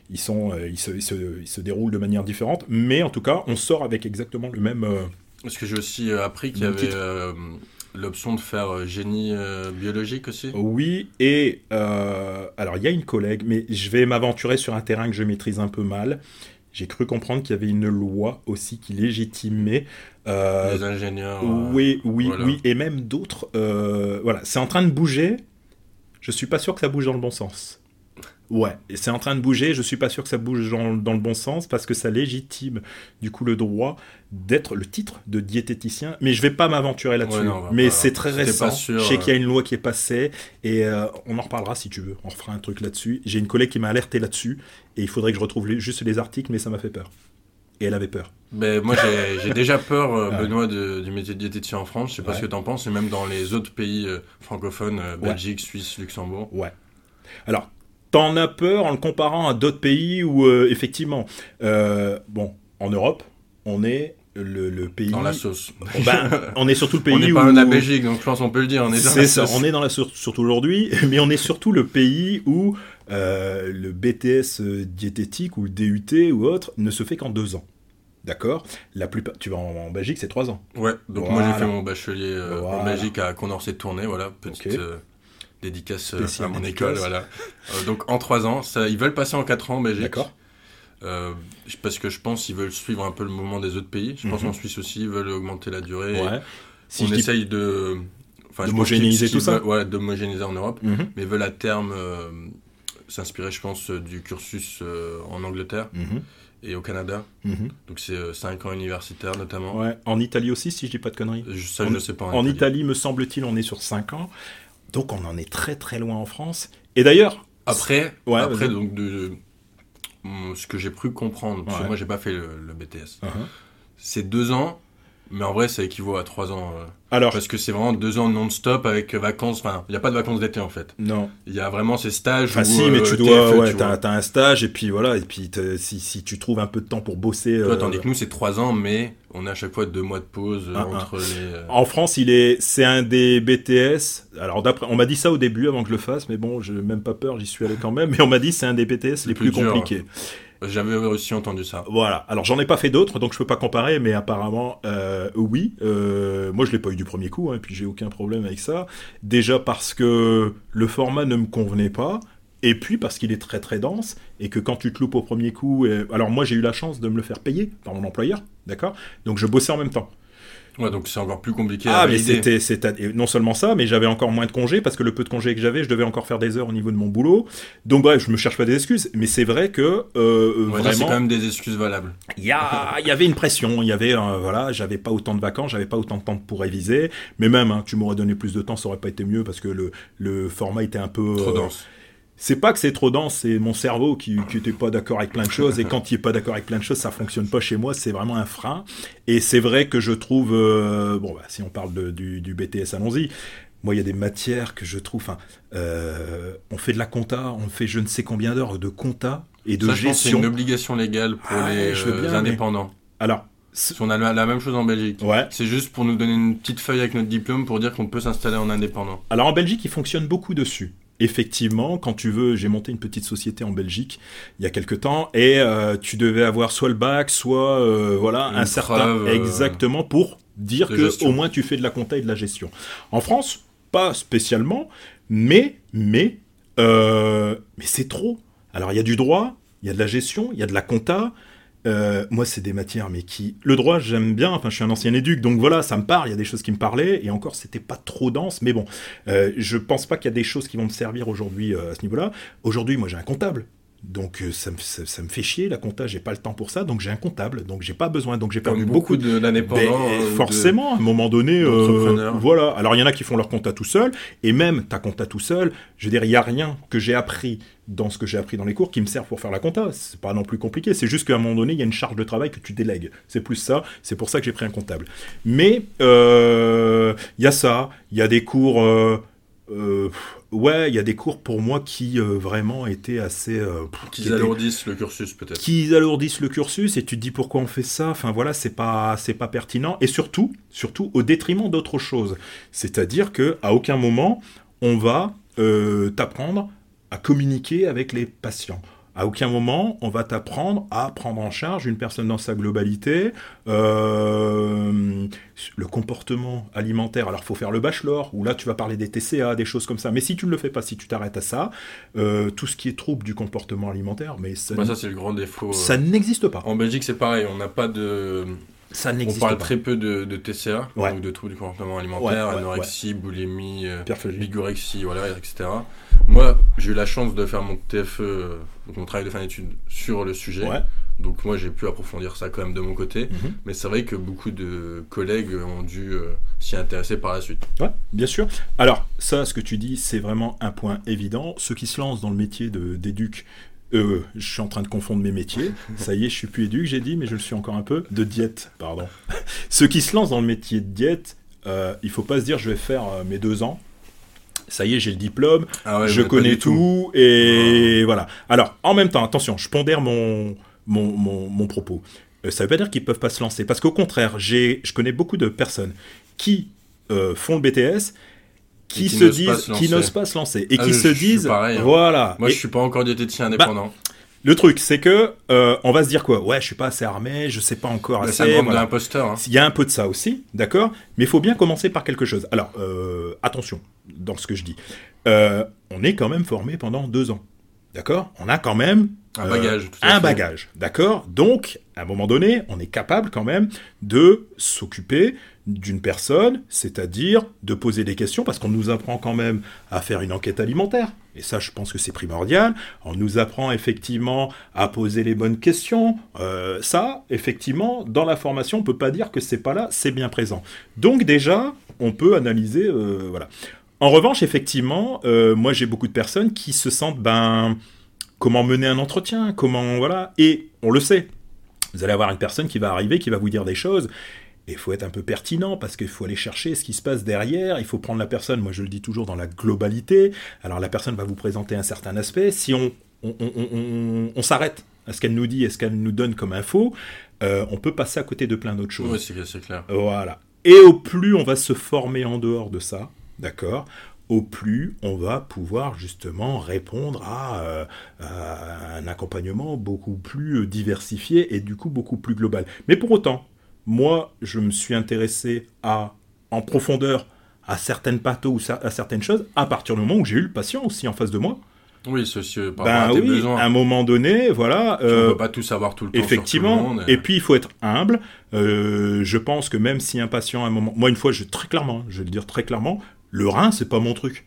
[SPEAKER 2] ils sont, euh, ils, se, ils, se, ils se déroulent de manière différente. Mais en tout cas, on sort avec exactement le même. euh,
[SPEAKER 1] Parce que j'ai aussi appris qu'il y avait l'option de faire génie biologique aussi.
[SPEAKER 2] Oui, et alors il y a une collègue, mais je vais m'aventurer sur un terrain que je maîtrise un peu mal. J'ai cru comprendre qu'il y avait une loi aussi qui légitimait.
[SPEAKER 1] Les ingénieurs.
[SPEAKER 2] Oui, oui,
[SPEAKER 1] voilà.
[SPEAKER 2] oui, et même d'autres. voilà, c'est en train de bouger. Je suis pas sûr que ça bouge dans le bon sens. Ouais, et c'est en train de bouger. Je suis pas sûr que ça bouge dans, dans le bon sens parce que ça légitime du coup le droit d'être le titre de diététicien. Mais je vais pas m'aventurer là-dessus.
[SPEAKER 1] Ouais, non, on va
[SPEAKER 2] mais
[SPEAKER 1] pas-
[SPEAKER 2] c'est très récent.
[SPEAKER 1] sûr,
[SPEAKER 2] je sais qu'il y a
[SPEAKER 1] euh.
[SPEAKER 2] une loi qui est passée et euh, on en reparlera si tu veux. On refera un truc là-dessus. J'ai une collègue qui m'a alerté là-dessus et il faudrait que je retrouve les- juste les articles, mais ça m'a fait peur. Et elle avait peur.
[SPEAKER 1] Ben, moi, j'ai déjà peur, euh,
[SPEAKER 2] Ah.
[SPEAKER 1] Benoît, de- du métier de diététicien en France. Je sais pas
[SPEAKER 2] Ouais.
[SPEAKER 1] ce que t'en penses, et même dans les autres pays euh, francophones, euh,
[SPEAKER 2] Ouais.
[SPEAKER 1] Belgique, Suisse, Luxembourg.
[SPEAKER 2] Ouais. Alors, t'en as peur en le comparant à d'autres pays où, effectivement, bon, en Europe, on est le, le pays.
[SPEAKER 1] Dans la sauce.
[SPEAKER 2] Ben, on est surtout le pays
[SPEAKER 1] on n'est
[SPEAKER 2] où.
[SPEAKER 1] pas la Belgique, donc je pense qu'on peut le dire. On est dans
[SPEAKER 2] C'est
[SPEAKER 1] la
[SPEAKER 2] ça,
[SPEAKER 1] sauce.
[SPEAKER 2] on est dans la sauce, surtout aujourd'hui, mais on est surtout le pays où euh, le BTS diététique ou le DUT ou autre ne se fait qu'en deux ans. D'accord La plupart. Tu vas en, en Belgique, c'est trois ans.
[SPEAKER 1] Ouais, donc moi j'ai fait mon bachelier euh, en. Belgique à Condorcet de Tournai, voilà, petite euh, dédicace euh, à mon
[SPEAKER 2] dédicace.
[SPEAKER 1] école, voilà. Euh, donc en 3 ans, ça, ils veulent passer en 4 ans en Belgique.
[SPEAKER 2] D'accord
[SPEAKER 1] parce que je pense qu'ils veulent suivre un peu le mouvement des autres pays. Je pense
[SPEAKER 2] Mhm.
[SPEAKER 1] qu'en Suisse aussi, ils veulent augmenter la durée.
[SPEAKER 2] Ouais. Si
[SPEAKER 1] on
[SPEAKER 2] dis-
[SPEAKER 1] essaye de... Enfin,
[SPEAKER 2] D'homogénéiser tout ça
[SPEAKER 1] veulent- Ouais, d'homogénéiser en Europe.
[SPEAKER 2] Mhm,
[SPEAKER 1] Mais veulent à terme s'inspirer, je pense, du cursus en Angleterre
[SPEAKER 2] mhm,
[SPEAKER 1] et au Canada.
[SPEAKER 2] mhm.
[SPEAKER 1] Donc c'est 5 ans universitaires notamment.
[SPEAKER 2] Ouais. En Italie aussi, si je dis pas de conneries.
[SPEAKER 1] Ça,
[SPEAKER 2] En-
[SPEAKER 1] je ne sais pas.
[SPEAKER 2] En Italie, me semble-t-il, on est sur 5 ans. Donc on en est très très loin en France. Et d'ailleurs,
[SPEAKER 1] Après,
[SPEAKER 2] Ouais,
[SPEAKER 1] après donc de, hum, ce que j'ai cru comprendre, parce que moi j'ai pas fait le, le BTS,
[SPEAKER 2] Uh-huh.
[SPEAKER 1] c'est deux ans, mais en vrai ça équivaut à trois ans. euh,
[SPEAKER 2] alors,
[SPEAKER 1] parce que c'est vraiment deux ans non-stop avec vacances, enfin il n'y a pas de vacances d'été en fait.
[SPEAKER 2] non.
[SPEAKER 1] Il y a vraiment ces stages
[SPEAKER 2] Enfin,
[SPEAKER 1] où,
[SPEAKER 2] si, mais
[SPEAKER 1] euh,
[SPEAKER 2] tu dois,
[SPEAKER 1] TFE,
[SPEAKER 2] ouais,
[SPEAKER 1] tu
[SPEAKER 2] t'as un stage et puis voilà, et puis si, si tu trouves un peu de temps pour bosser.
[SPEAKER 1] Toi,
[SPEAKER 2] euh,
[SPEAKER 1] tandis que nous c'est trois ans, mais on a à chaque fois deux mois de pause euh,
[SPEAKER 2] Ah, ah.
[SPEAKER 1] entre les...
[SPEAKER 2] En France, il est, c'est un des BTS. Alors d'après, on m'a dit ça au début avant que je le fasse, mais bon, j'ai même pas peur, j'y suis allé quand même. Mais on m'a dit c'est un des BTS les
[SPEAKER 1] plus
[SPEAKER 2] compliqués.
[SPEAKER 1] J'avais aussi entendu ça.
[SPEAKER 2] Voilà. Alors j'en ai pas fait d'autres, donc je peux pas comparer, mais apparemment, euh, oui. Euh, moi, je l'ai pas eu du premier coup, hein, et puis j'ai aucun problème avec ça. Déjà parce que le format ne me convenait pas. Et puis parce qu'il est très très dense et que quand tu te loupes au premier coup, alors moi j'ai eu la chance de me le faire payer par mon employeur, d'accord? Donc je bossais en même temps.
[SPEAKER 1] Ouais, donc c'est encore plus compliqué à
[SPEAKER 2] Ah, mais
[SPEAKER 1] valider.
[SPEAKER 2] c'était, non seulement ça, mais j'avais encore moins de congés parce que le peu de congés que j'avais, je devais encore faire des heures au niveau de mon boulot. Donc bref, je me cherche pas des excuses, mais c'est vrai que euh,
[SPEAKER 1] dire que c'est quand même des excuses valables.
[SPEAKER 2] il y, a, il y avait une pression, il y avait, euh, voilà, j'avais pas autant de vacances, j'avais pas autant de temps pour réviser, mais même, hein, tu m'aurais donné plus de temps, ça aurait pas été mieux parce que le, le format était un peu
[SPEAKER 1] Trop
[SPEAKER 2] euh,
[SPEAKER 1] dense.
[SPEAKER 2] C'est pas que c'est trop dense, c'est mon cerveau qui, qui était pas d'accord avec plein de choses. Et quand il est pas d'accord avec plein de choses, ça fonctionne pas chez moi. C'est vraiment un frein. Et c'est vrai que je trouve, euh, bon, bah, si on parle de- du, du BTS, allons-y. Moi, il y a des matières que je trouve. Enfin, euh, on fait de la compta, on fait je ne sais combien d'heures de compta et de
[SPEAKER 1] Ça, que c'est
[SPEAKER 2] gestion.
[SPEAKER 1] une obligation légale pour
[SPEAKER 2] Ah,
[SPEAKER 1] les
[SPEAKER 2] je veux
[SPEAKER 1] euh,
[SPEAKER 2] mais-
[SPEAKER 1] indépendants.
[SPEAKER 2] Alors,
[SPEAKER 1] Si on a la, même chose en Belgique.
[SPEAKER 2] ouais.
[SPEAKER 1] C'est juste pour nous donner une petite feuille avec notre diplôme pour dire qu'on peut s'installer en indépendant.
[SPEAKER 2] Alors en Belgique, il fonctionne beaucoup dessus. Effectivement, quand tu veux, j'ai monté une petite société en Belgique il y a quelque temps et euh, tu devais avoir soit le bac, soit euh, voilà
[SPEAKER 1] Une
[SPEAKER 2] un certain
[SPEAKER 1] euh,
[SPEAKER 2] exactement pour dire que
[SPEAKER 1] gestion.
[SPEAKER 2] au moins tu fais de la compta et de la gestion. En France, pas spécialement, mais mais mais c'est trop. Alors il y a du droit, il y a de la gestion, il y a de la compta. Euh, moi, c'est des matières, mais qui. Le droit, j'aime bien. Enfin, je suis un ancien éduc, donc voilà, ça me parle. Il y a des choses qui me parlaient, et encore, c'était pas trop dense. Mais bon, euh, je pense pas qu'il y a des choses qui vont me servir aujourd'hui euh, à ce niveau-là. Aujourd'hui, moi, j'ai un comptable. Donc euh, ça me, ça, ça me fait chier, la compta, j'ai pas le temps pour ça, donc j'ai un comptable, donc j'ai pas besoin, donc j'ai perdu
[SPEAKER 1] Comme
[SPEAKER 2] beaucoup
[SPEAKER 1] beaucoup de- d'indépendants.
[SPEAKER 2] ben,
[SPEAKER 1] euh, de-
[SPEAKER 2] forcément, à un moment donné, euh, voilà. Alors il y en a qui font leur compta tout seul, et même ta compta tout seul, je veux dire, il y a rien que j'ai appris dans ce que j'ai appris dans les cours qui me sert pour faire la compta. C'est pas non plus compliqué. C'est juste qu'à un moment donné, il y a une charge de travail que tu délègues. C'est plus ça. C'est pour ça que j'ai pris un comptable. Mais euh, il y a ça. Il y a des cours. euh, ouais, il y a des cours pour moi qui euh, vraiment étaient assez. euh, qui
[SPEAKER 1] alourdissent le cursus, peut-être.
[SPEAKER 2] qui alourdissent le cursus et tu te dis pourquoi on fait ça? Enfin voilà, c'est pas c'est pas pertinent et surtout surtout au détriment d'autres choses. C'est-à-dire que à aucun moment on va euh, t'apprendre à communiquer avec les patients. À aucun moment, on va t'apprendre à prendre en charge une personne dans sa globalité, euh, le comportement alimentaire. Alors, faut faire le bachelor, où là, tu vas parler des TCA, des choses comme ça. Mais si tu ne le fais pas, si tu t'arrêtes à ça, euh, tout ce qui est trouble du comportement alimentaire, mais ça,
[SPEAKER 1] Bah, ça, c'est le grand défaut. euh.
[SPEAKER 2] ça n'existe pas.
[SPEAKER 1] En Belgique, c'est pareil. On n'a pas de.
[SPEAKER 2] Ça
[SPEAKER 1] On parle
[SPEAKER 2] pas.
[SPEAKER 1] très peu de, de TCA,
[SPEAKER 2] Ouais.
[SPEAKER 1] donc de troubles du comportement alimentaire,
[SPEAKER 2] Ouais, ouais,
[SPEAKER 1] anorexie, boulimie, euh, bigorexie, voilà, etc. Moi, j'ai eu la chance de faire mon TFE, euh, donc mon travail de fin d'études, sur le sujet. Donc moi, j'ai pu approfondir ça quand même de mon côté.
[SPEAKER 2] Mhm.
[SPEAKER 1] Mais c'est vrai que beaucoup de collègues ont dû euh, s'y intéresser par la suite.
[SPEAKER 2] Ouais, bien sûr. Alors, ça, ce que tu dis, c'est vraiment un point évident. Ceux qui se lancent dans le métier d'éduc, euh, je suis en train de confondre mes métiers. Ça y est, je suis plus éduc, j'ai dit, mais je le suis encore un peu. De diète, pardon. Ceux qui se lancent dans le métier de diète, euh, il faut pas se dire, je vais faire euh, mes deux ans. Ça y est, j'ai le diplôme,
[SPEAKER 1] Ah ouais,
[SPEAKER 2] je connais tout, et voilà. Alors, en même temps, attention, je pondère mon, mon, mon, mon propos. Euh, ça veut pas dire qu'ils peuvent pas se lancer, parce qu'au contraire, j'ai, je connais beaucoup de personnes qui font le BTS, qui, se disent,
[SPEAKER 1] se
[SPEAKER 2] qui n'osent pas se lancer, et
[SPEAKER 1] Ah,
[SPEAKER 2] qui
[SPEAKER 1] je
[SPEAKER 2] se disent,
[SPEAKER 1] pareil, hein.
[SPEAKER 2] voilà.
[SPEAKER 1] Moi,
[SPEAKER 2] Et
[SPEAKER 1] je suis pas encore diététicien indépendant.
[SPEAKER 2] Le truc, c'est que euh, on va se dire quoi? Ouais, je suis pas assez armé, je sais pas encore
[SPEAKER 1] Bah,
[SPEAKER 2] assez.
[SPEAKER 1] c'est
[SPEAKER 2] voilà.
[SPEAKER 1] de l'imposteur. hein.
[SPEAKER 2] Il y a un peu de ça aussi, d'accord? Mais il faut bien commencer par quelque chose. Alors, euh, attention dans ce que je dis. Euh, on est quand même formé pendant deux ans, d'accord? On a quand même
[SPEAKER 1] Un bagage. tout
[SPEAKER 2] un
[SPEAKER 1] fait.
[SPEAKER 2] bagage, d'accord? Donc, à un moment donné, on est capable quand même de s'occuper d'une personne, c'est-à-dire de poser des questions, parce qu'on nous apprend quand même à faire une enquête alimentaire. Et ça, je pense que c'est primordial. On nous apprend effectivement à poser les bonnes questions. Euh, ça, effectivement, dans la formation, on peut pas dire que c'est pas là, c'est bien présent. Donc déjà, on peut analyser, euh, voilà. En revanche, effectivement, euh, moi j'ai beaucoup de personnes qui se sentent, ben, comment mener un entretien, comment, voilà, et on le sait. Vous allez avoir une personne qui va arriver, qui va vous dire des choses. Et il faut être un peu pertinent parce qu'il faut aller chercher ce qui se passe derrière. Il faut prendre la personne, moi je le dis toujours, dans la globalité. Alors la personne va vous présenter un certain aspect. Si on, on, on- on- on- on s'arrête à ce qu'elle nous dit et ce qu'elle nous donne comme info, euh, on peut passer à côté de plein d'autres choses.
[SPEAKER 1] Oui, c'est c'est clair.
[SPEAKER 2] Voilà. Et au plus on va se former en dehors de ça, d'accord au plus on va pouvoir justement répondre à, euh, à un accompagnement beaucoup plus diversifié et du coup beaucoup plus global. Mais pour autant, moi, je me suis intéressé à, en profondeur à certaines pathos ou à certaines choses à partir du moment où j'ai eu le patient aussi en face de moi.
[SPEAKER 1] Oui, aussi euh, par
[SPEAKER 2] Ben
[SPEAKER 1] à
[SPEAKER 2] oui,
[SPEAKER 1] besoins.
[SPEAKER 2] à un moment donné, voilà.
[SPEAKER 1] Puis
[SPEAKER 2] euh,
[SPEAKER 1] on peut pas tout savoir tout le temps. sur tout le
[SPEAKER 2] Effectivement.
[SPEAKER 1] monde.
[SPEAKER 2] Et puis il faut être humble. Euh, je pense que même si un patient à un moment, moi une fois, je très clairement, hein, je vais le dire très clairement, le rein c'est pas mon truc.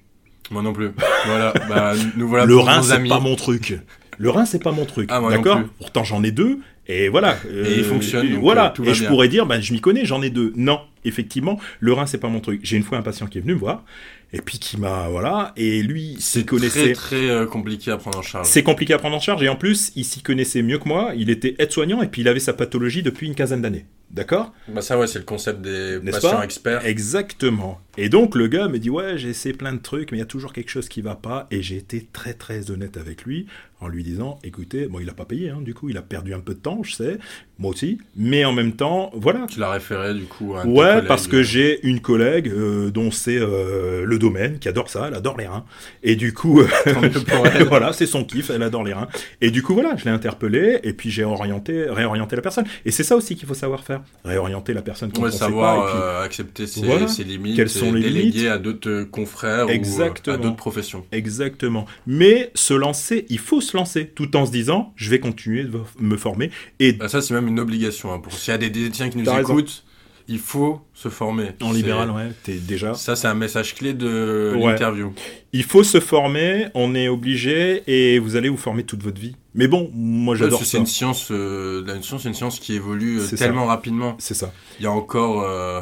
[SPEAKER 1] Moi non plus. voilà. Bah, nous voilà
[SPEAKER 2] le rein c'est pas mon truc. Le rein c'est pas mon truc.
[SPEAKER 1] Ah,
[SPEAKER 2] D'accord? Pourtant j'en ai deux. Et voilà.
[SPEAKER 1] Et ils fonctionnent, donc,
[SPEAKER 2] voilà.
[SPEAKER 1] euh, tout va
[SPEAKER 2] et je
[SPEAKER 1] bien.
[SPEAKER 2] pourrais dire, ben, je m'y connais, j'en ai deux. Non, effectivement, le rein c'est pas mon truc. J'ai une fois un patient qui est venu me voir et puis qui m'a voilà et lui s'y
[SPEAKER 1] C'est
[SPEAKER 2] connaissait.
[SPEAKER 1] très très euh, compliqué à prendre en charge.
[SPEAKER 2] C'est compliqué à prendre en charge et en plus, il s'y connaissait mieux que moi. Il était aide-soignant et puis il avait sa pathologie depuis une quinzaine d'années. D'accord?
[SPEAKER 1] Bah ça ouais, c'est le concept des patients experts.
[SPEAKER 2] Exactement. Et donc le gars me dit ouais j'ai essayé plein de trucs mais il y a toujours quelque chose qui va pas et j'ai été très très honnête avec lui en lui disant écoutez bon il a pas payé hein, du coup il a perdu un peu de temps je sais moi aussi mais en même temps voilà
[SPEAKER 1] Tu l'as référé du coup à un
[SPEAKER 2] Ouais, parce que j'ai une collègue euh, dont c'est euh, le domaine, qui adore ça, elle adore les reins. Et du coup, euh, voilà, c'est son kiff, elle adore les reins. Et du coup, voilà, je l'ai interpellé, et puis j'ai orienté, réorienté la personne. Et c'est ça aussi qu'il faut savoir faire, réorienter la personne quand
[SPEAKER 1] Ouais, savoir
[SPEAKER 2] pas. et puis-
[SPEAKER 1] euh, accepter ses,
[SPEAKER 2] Voilà.
[SPEAKER 1] ses limites,
[SPEAKER 2] Quelles sont les
[SPEAKER 1] déléguer
[SPEAKER 2] limites
[SPEAKER 1] à d'autres confrères ou euh, à d'autres professions.
[SPEAKER 2] Exactement. Mais se lancer, il faut se lancer, tout en se disant, je vais continuer de me former. Et
[SPEAKER 1] Bah, ça, c'est même une obligation. hein. Pour s'il y a des diététiciens qui nous
[SPEAKER 2] T'as raison.
[SPEAKER 1] écoutent, il faut se former.
[SPEAKER 2] en libéral, ouais, t'es déjà.
[SPEAKER 1] Ça, c'est un message clé de
[SPEAKER 2] Ouais.
[SPEAKER 1] l'interview.
[SPEAKER 2] Il faut se former, on est obligé, et vous allez vous former toute votre vie. Mais bon, moi j'adore ça.
[SPEAKER 1] c'est une science, euh, la une science qui évolue euh,
[SPEAKER 2] ça.
[SPEAKER 1] tellement rapidement.
[SPEAKER 2] C'est ça.
[SPEAKER 1] Il y a encore, euh,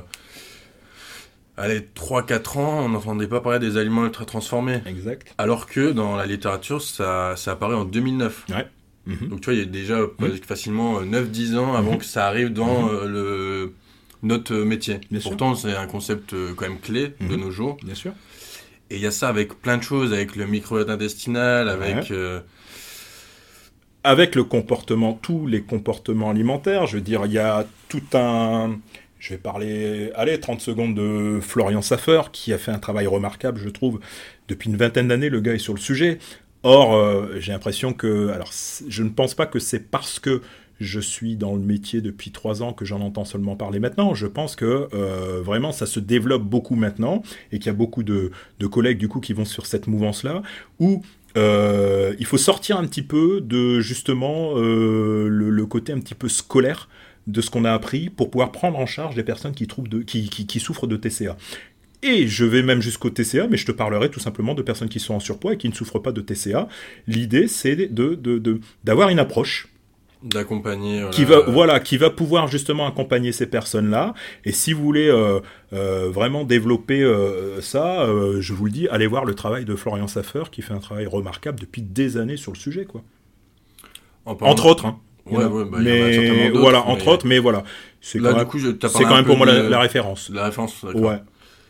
[SPEAKER 1] allez, 3-4 ans, on n'entendait pas parler des aliments ultra transformés.
[SPEAKER 2] Exact.
[SPEAKER 1] Alors que dans la littérature, ça, ça apparaît en 2009.
[SPEAKER 2] Mhm.
[SPEAKER 1] Donc tu vois, il y a déjà euh, facilement euh, 9-10 ans avant
[SPEAKER 2] Mhm.
[SPEAKER 1] que ça arrive dans euh, le, notre euh, métier.
[SPEAKER 2] Bien.
[SPEAKER 1] Pourtant, c'est un concept euh, quand même clé de
[SPEAKER 2] Mhm.
[SPEAKER 1] nos jours.
[SPEAKER 2] Bien sûr.
[SPEAKER 1] Et il y a ça avec plein de choses, avec le microbiote intestinal, avec...
[SPEAKER 2] Ouais.
[SPEAKER 1] euh,
[SPEAKER 2] avec le comportement, tous les comportements alimentaires. Je veux dire, il y a tout un. Je vais parler, allez, 30 secondes de Florian Saffer, qui a fait un travail remarquable, je trouve. Depuis une vingtaine d'années, le gars est sur le sujet. Or, euh, j'ai l'impression que. Alors, je ne pense pas que c'est parce que je suis dans le métier depuis trois ans que j'en entends seulement parler maintenant. Je pense que euh, vraiment ça se développe beaucoup maintenant et qu'il y a beaucoup de, collègues du coup qui vont sur cette mouvance-là où euh, il faut sortir un petit peu de justement le côté un petit peu scolaire de ce qu'on a appris pour pouvoir prendre en charge les personnes qui, trouvent de, qui, qui, qui souffrent de TCA. Et je vais même jusqu'au TCA, mais je te parlerai tout simplement de personnes qui sont en surpoids et qui ne souffrent pas de TCA. L'idée, c'est de, de, de, d'avoir une approche
[SPEAKER 1] d'accompagner... euh,
[SPEAKER 2] qui va voilà qui va pouvoir justement accompagner ces personnes là et si vous voulez euh, euh, vraiment développer euh, ça euh, je vous le dis allez voir le travail de Florian Saffer qui fait un travail remarquable depuis des années sur le sujet quoi
[SPEAKER 1] en
[SPEAKER 2] entre autres hein.
[SPEAKER 1] Ouais, ouais, bah,
[SPEAKER 2] mais voilà
[SPEAKER 1] mais-
[SPEAKER 2] entre autres mais voilà c'est quand, même,
[SPEAKER 1] coup, je-
[SPEAKER 2] quand même pour moi la, référence
[SPEAKER 1] La référence,
[SPEAKER 2] ouais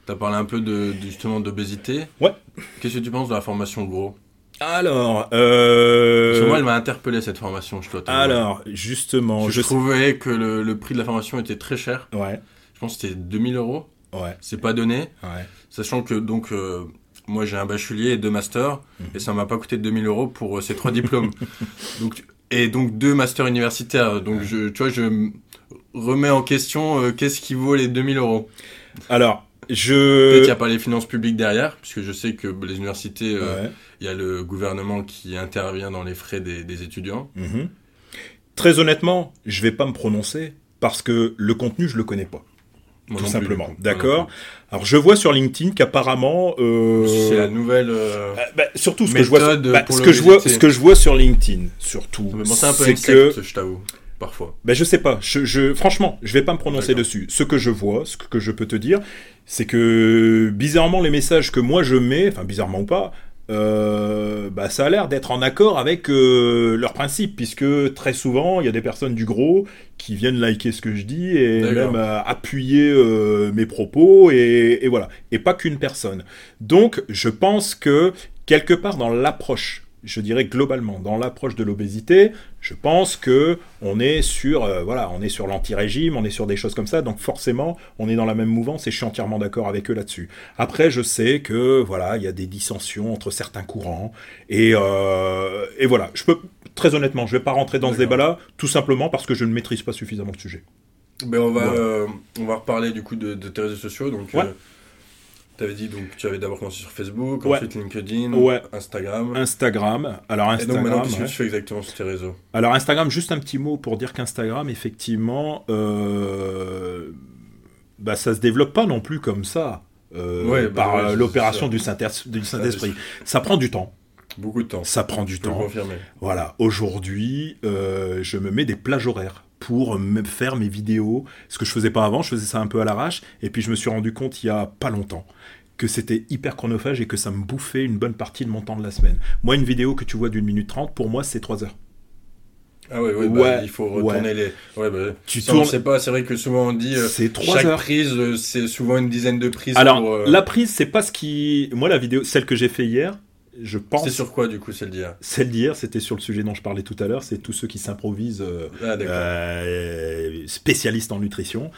[SPEAKER 1] T'as parlé un peu de, de- justement d'obésité.
[SPEAKER 2] Ouais.
[SPEAKER 1] Qu'est-ce que tu penses de la formation gros?
[SPEAKER 2] Alors euh,
[SPEAKER 1] Parce que moi, elle m'a interpellé cette formation, je dois
[SPEAKER 2] alors justement
[SPEAKER 1] je,
[SPEAKER 2] je,
[SPEAKER 1] trouvais que le, le prix de la formation était très cher.
[SPEAKER 2] ouais
[SPEAKER 1] Je pense que c'était 2000 euros.
[SPEAKER 2] ouais
[SPEAKER 1] C'est pas donné.
[SPEAKER 2] ouais
[SPEAKER 1] Sachant que donc euh, moi j'ai un bachelier et deux masters
[SPEAKER 2] Mhm.
[SPEAKER 1] et ça m'a pas coûté 2000 euros pour euh, ces trois diplômes. donc et donc deux masters universitaires. Donc je, tu vois, je me remets en question euh, qu'est-ce qui vaut les 2000 euros?
[SPEAKER 2] alors
[SPEAKER 1] Peut-être
[SPEAKER 2] je
[SPEAKER 1] qu'il n'y a pas les finances publiques derrière, puisque je sais que les universités, euh,
[SPEAKER 2] Ouais.
[SPEAKER 1] il y a le gouvernement qui intervient dans les frais des, des étudiants.
[SPEAKER 2] Mhm. Très honnêtement, je vais pas me prononcer parce que le contenu, je le connais pas.
[SPEAKER 1] Moi
[SPEAKER 2] tout simplement. D'accord Alors, je vois sur LinkedIn qu'apparemment. euh.
[SPEAKER 1] C'est la nouvelle. euh,
[SPEAKER 2] euh, bah, surtout ce que je vois, bah, ce que je vois, ce que je vois sur LinkedIn, surtout, c'est que,
[SPEAKER 1] secte, je t'avoue, parfois.
[SPEAKER 2] ben je sais pas, je, je- franchement, je vais pas me prononcer dessus. Ce que je vois, ce que je peux te dire, c'est que bizarrement les messages que moi je mets, enfin bizarrement ou pas, euh, bah, ça a l'air d'être en accord avec euh, leurs principes, puisque très souvent il y a des personnes du gros qui viennent liker ce que je dis et même euh, appuyer euh, mes propos et, et voilà, et pas qu'une personne. Donc je pense que quelque part dans l'approche je dirais globalement dans l'approche de l'obésité, je pense que on est sur euh, voilà, on est sur l'anti-régime, on est sur des choses comme ça, donc forcément, on est dans la même mouvance et je suis entièrement d'accord avec eux là-dessus. Après, je sais que voilà, il y a des dissensions entre certains courants et euh, et voilà, je peux très honnêtement, je vais pas rentrer dans ce débat-là, tout simplement parce que je ne maîtrise pas suffisamment le sujet.
[SPEAKER 1] Ben, on, va,
[SPEAKER 2] Voilà.
[SPEAKER 1] euh, on va reparler du coup de, de tes réseaux sociaux. Donc,
[SPEAKER 2] Ouais.
[SPEAKER 1] Tu avais dit donc tu avais d'abord commencé sur Facebook,
[SPEAKER 2] Ouais.
[SPEAKER 1] ensuite LinkedIn,
[SPEAKER 2] Ouais.
[SPEAKER 1] Instagram.
[SPEAKER 2] Instagram, alors
[SPEAKER 1] Et donc maintenant,
[SPEAKER 2] Instagram.
[SPEAKER 1] que tu fais exactement sur tes réseaux?
[SPEAKER 2] Alors Instagram, juste un petit mot pour dire qu'Instagram, effectivement, euh, bah, ça se développe pas non plus comme ça. euh,
[SPEAKER 1] bah
[SPEAKER 2] par euh, l'opération du Saint- du Saint-Esprit. Ça prend du temps.
[SPEAKER 1] Beaucoup de temps.
[SPEAKER 2] Ça prend du
[SPEAKER 1] Je
[SPEAKER 2] temps.
[SPEAKER 1] confirmer.
[SPEAKER 2] Voilà. Aujourd'hui, euh, je me mets des plages horaires pour me faire mes vidéos. Ce que je faisais pas avant, je faisais ça un peu à l'arrache. Et puis je me suis rendu compte il y a pas longtemps que c'était hyper chronophage et que ça me bouffait une bonne partie de mon temps de la semaine. Moi, une vidéo que tu vois d'une minute trente, pour moi, c'est trois heures.
[SPEAKER 1] Ah ouais, ouais, bah,
[SPEAKER 2] Ouais,
[SPEAKER 1] il faut retourner les. Ouais, bah,
[SPEAKER 2] Tu
[SPEAKER 1] ça,
[SPEAKER 2] tournes-
[SPEAKER 1] pas, c'est vrai que souvent on dit euh,
[SPEAKER 2] C'est trois
[SPEAKER 1] chaque
[SPEAKER 2] heures.
[SPEAKER 1] prise, euh, c'est souvent une dizaine de prises.
[SPEAKER 2] Alors,
[SPEAKER 1] pour, euh,
[SPEAKER 2] la prise, c'est pas ce qui. Moi, la vidéo, celle que j'ai fait hier, je pense.
[SPEAKER 1] Sur quoi du coup celle d'hier?
[SPEAKER 2] Celle d'hier, c'était sur le sujet dont je parlais tout à l'heure, c'est tous ceux qui s'improvisent euh,
[SPEAKER 1] Ah
[SPEAKER 2] euh, spécialistes en nutrition.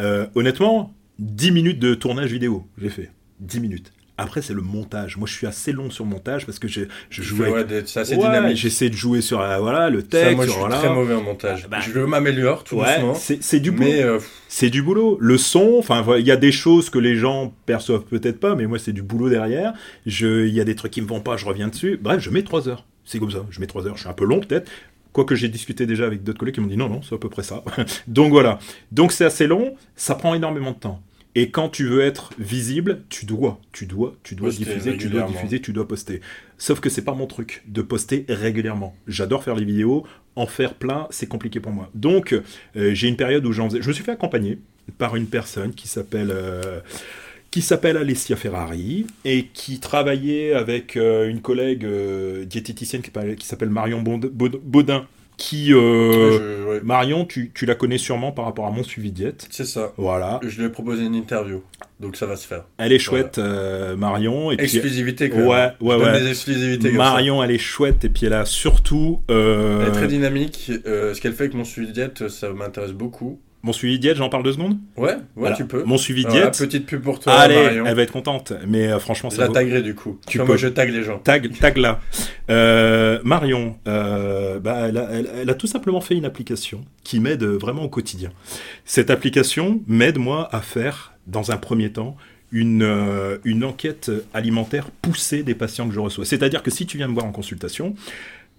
[SPEAKER 2] Euh, honnêtement, 10 minutes de tournage vidéo, j'ai fait. 10 minutes. Après, c'est le montage. Moi, je suis assez long sur le montage parce que je, je
[SPEAKER 1] Je
[SPEAKER 2] joue
[SPEAKER 1] fais,
[SPEAKER 2] avec-
[SPEAKER 1] ouais, des- c'est assez
[SPEAKER 2] Ouais,
[SPEAKER 1] dynamique.
[SPEAKER 2] J'essaie de jouer sur voilà, le
[SPEAKER 1] Ça,
[SPEAKER 2] texte.
[SPEAKER 1] moi je suis
[SPEAKER 2] voilà.
[SPEAKER 1] très mauvais en montage.
[SPEAKER 2] Bah,
[SPEAKER 1] je m'améliore tout
[SPEAKER 2] Ouais,
[SPEAKER 1] doucement.
[SPEAKER 2] c'est du boulot.
[SPEAKER 1] Euh,
[SPEAKER 2] C'est du boulot. Le son, enfin, il y a des choses que les gens perçoivent peut-être pas, mais moi, c'est du boulot derrière. Il y a des trucs qui me vont pas, je reviens dessus. Bref, je mets trois heures. C'est comme ça. Je mets 3 heures. Je suis un peu long peut-être. Quoique j'ai discuté déjà avec d'autres collègues qui m'ont dit non, non, c'est à peu près ça. Donc voilà. Donc c'est assez long. Ça prend énormément de temps. Et quand tu veux être visible, tu dois, tu dois, tu dois
[SPEAKER 1] Poster
[SPEAKER 2] diffuser, tu dois diffuser, tu dois poster. Sauf que c'est pas mon truc de poster régulièrement. J'adore faire les vidéos, en faire plein, c'est compliqué pour moi. Donc euh, j'ai une période où j'en faisais. Je me suis fait accompagner par une personne qui s'appelle euh, qui s'appelle Alessia Ferrari et qui travaillait avec euh, une collègue euh, diététicienne qui, s'appelle- qui s'appelle Marion Baud- Baud- Baudin. Qui euh,
[SPEAKER 1] Je- ouais.
[SPEAKER 2] Marion, tu, tu la connais sûrement par rapport à mon suivi diète.
[SPEAKER 1] C'est ça.
[SPEAKER 2] Voilà.
[SPEAKER 1] Je lui ai proposé une interview, donc ça va se faire.
[SPEAKER 2] Elle est chouette, euh, Marion. Et puis,
[SPEAKER 1] Exclusivité, quand
[SPEAKER 2] Ouais, ouais, ouais.
[SPEAKER 1] des exclusivités comme
[SPEAKER 2] Marion, elle est chouette. Et puis elle a surtout euh.
[SPEAKER 1] Elle est très dynamique. ce qu'elle fait avec mon suivi diète, ça m'intéresse beaucoup.
[SPEAKER 2] Mon suivi diète. J'en parle deux secondes.
[SPEAKER 1] Ouais, ouais,
[SPEAKER 2] Voilà.
[SPEAKER 1] tu peux.
[SPEAKER 2] Mon suivi
[SPEAKER 1] Voilà,
[SPEAKER 2] diète.
[SPEAKER 1] petite pub pour toi,
[SPEAKER 2] Allez,
[SPEAKER 1] Marion.
[SPEAKER 2] elle va être contente. Mais euh, franchement,
[SPEAKER 1] Je
[SPEAKER 2] ça
[SPEAKER 1] la
[SPEAKER 2] vaut-
[SPEAKER 1] taguerai du coup.
[SPEAKER 2] Tu
[SPEAKER 1] Comme
[SPEAKER 2] peux.
[SPEAKER 1] moi, je tag les gens.
[SPEAKER 2] Tag, tag là. Euh, Marion, euh, bah, elle, a, elle- elle a tout simplement fait une application qui m'aide vraiment au quotidien. Cette application m'aide, moi, à faire, dans un premier temps, une, euh, une enquête alimentaire poussée des patients que je reçois. C'est-à-dire que si tu viens me voir en consultation,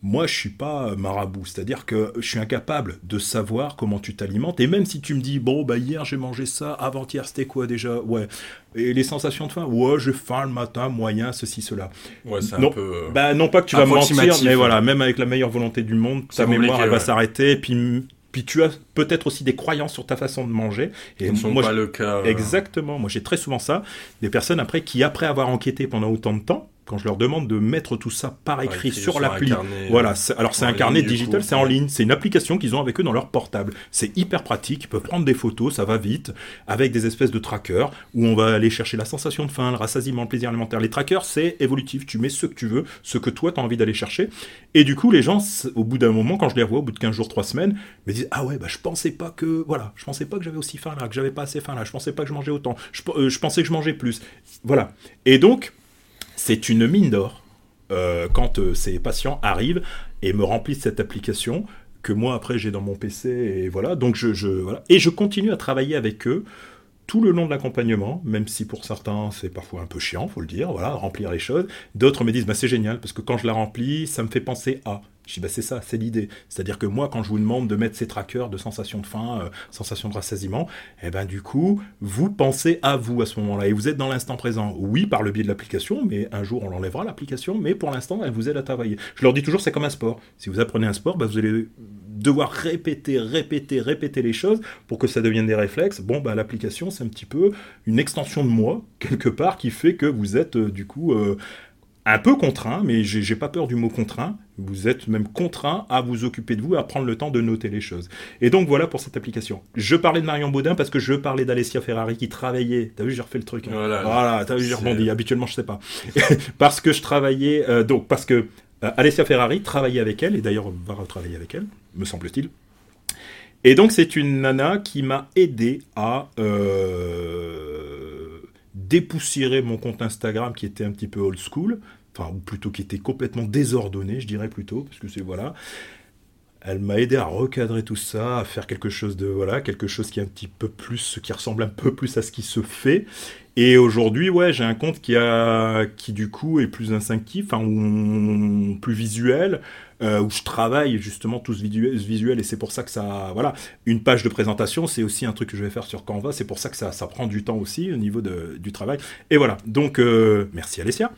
[SPEAKER 2] moi, je suis pas marabout, c'est-à-dire que je suis incapable de savoir comment tu t'alimentes. Et même si tu me dis, bon, bah hier j'ai mangé ça, avant-hier c'était quoi déjà? Ouais. Et les sensations de faim? Ouais, j'ai faim le matin, moyen, ceci, cela.
[SPEAKER 1] Ouais, c'est un
[SPEAKER 2] Non.
[SPEAKER 1] peu. euh,
[SPEAKER 2] Bah non pas que tu vas me mentir, mais voilà, même avec la meilleure volonté du monde, ta mémoire elle va s'arrêter. Et puis, puis tu as peut-être aussi des croyances sur ta façon de manger. Et
[SPEAKER 1] ne sont
[SPEAKER 2] moi,
[SPEAKER 1] pas
[SPEAKER 2] je-
[SPEAKER 1] le cas. euh,
[SPEAKER 2] exactement, moi j'ai très souvent ça, des personnes après qui après avoir enquêté pendant autant de temps, quand je leur demande de mettre tout ça par écrit
[SPEAKER 1] écrit
[SPEAKER 2] sur l'appli. Voilà,
[SPEAKER 1] euh,
[SPEAKER 2] c'est- alors c'est un carnet digital, c'est en ligne, c'est une application qu'ils ont avec eux dans leur portable. C'est hyper pratique, ils peuvent prendre des photos, ça va vite, avec des espèces de trackers où on va aller chercher la sensation de faim, le rassasiement, le plaisir alimentaire. Les trackers, c'est évolutif, tu mets ce que tu veux, ce que toi tu as envie d'aller chercher. Et du coup, les gens, au bout d'un moment, quand je les revois, au bout de 15 jours, 3 semaines, me disent Ah ouais, bah je pensais pas que, voilà, je pensais pas que j'avais aussi faim là, que j'avais pas assez faim là, je pensais pas que je mangeais autant, je, euh, je pensais que je mangeais plus. Voilà. Et donc, c'est une mine d'or euh, quand euh, ces patients arrivent et me remplissent cette application que moi après j'ai dans mon PC et voilà donc je, voilà et je continue à travailler avec eux tout le long de l'accompagnement, même si pour certains c'est parfois un peu chiant, faut le dire, voilà, remplir les choses. D'autres me disent bah c'est génial parce que quand je la remplis, ça me fait penser à. Je dis bah c'est ça, c'est l'idée. C'est-à-dire que moi quand je vous demande de mettre ces trackers de sensation de faim, euh, sensation de rassasiement, et ben du coup vous pensez à vous à ce moment-là et vous êtes dans l'instant présent. Oui par le biais de l'application, mais un jour on l'enlèvera l'application, mais pour l'instant elle vous aide à travailler. Je leur dis toujours c'est comme un sport. Si vous apprenez un sport, bah, vous allez devoir répéter, répéter, répéter les choses pour que ça devienne des réflexes. Bon, bah, l'application, c'est un petit peu une extension de moi, quelque part, qui fait que vous êtes, euh, du coup, euh, un peu contraint, mais j'ai pas peur du mot contraint. Vous êtes même contraint à vous occuper de vous, à prendre le temps de noter les choses. Et donc, voilà pour cette application. Je parlais de Marion Baudin parce que je parlais d'Alessia Ferrari qui travaillait. T'as vu, j'ai refait le truc. hein.
[SPEAKER 1] Voilà.
[SPEAKER 2] Voilà, t'as vu, j'ai rebondi. Habituellement, je sais pas. parce que je travaillais, euh, donc, parce que euh, Alessia Ferrari travaillait avec elle, et d'ailleurs va retravailler avec elle, me semble-t-il. Et donc c'est une nana qui m'a aidé à euh, dépoussiérer mon compte Instagram qui était un petit peu old school, enfin ou plutôt qui était complètement désordonné, je dirais plutôt, parce que c'est voilà. Elle m'a aidé à recadrer tout ça, à faire quelque chose de voilà, quelque chose qui est un petit peu plus, qui ressemble un peu plus à ce qui se fait. Et aujourd'hui, ouais, j'ai un compte qui a, qui du coup est plus instinctif, enfin, ou plus visuel, euh, où je travaille justement tout ce visuel, visuel, et c'est pour ça que ça, voilà, une page de présentation, c'est aussi un truc que je vais faire sur Canva, c'est pour ça que ça, prend du temps aussi au niveau de, du travail. Et voilà, donc euh, merci Alessia,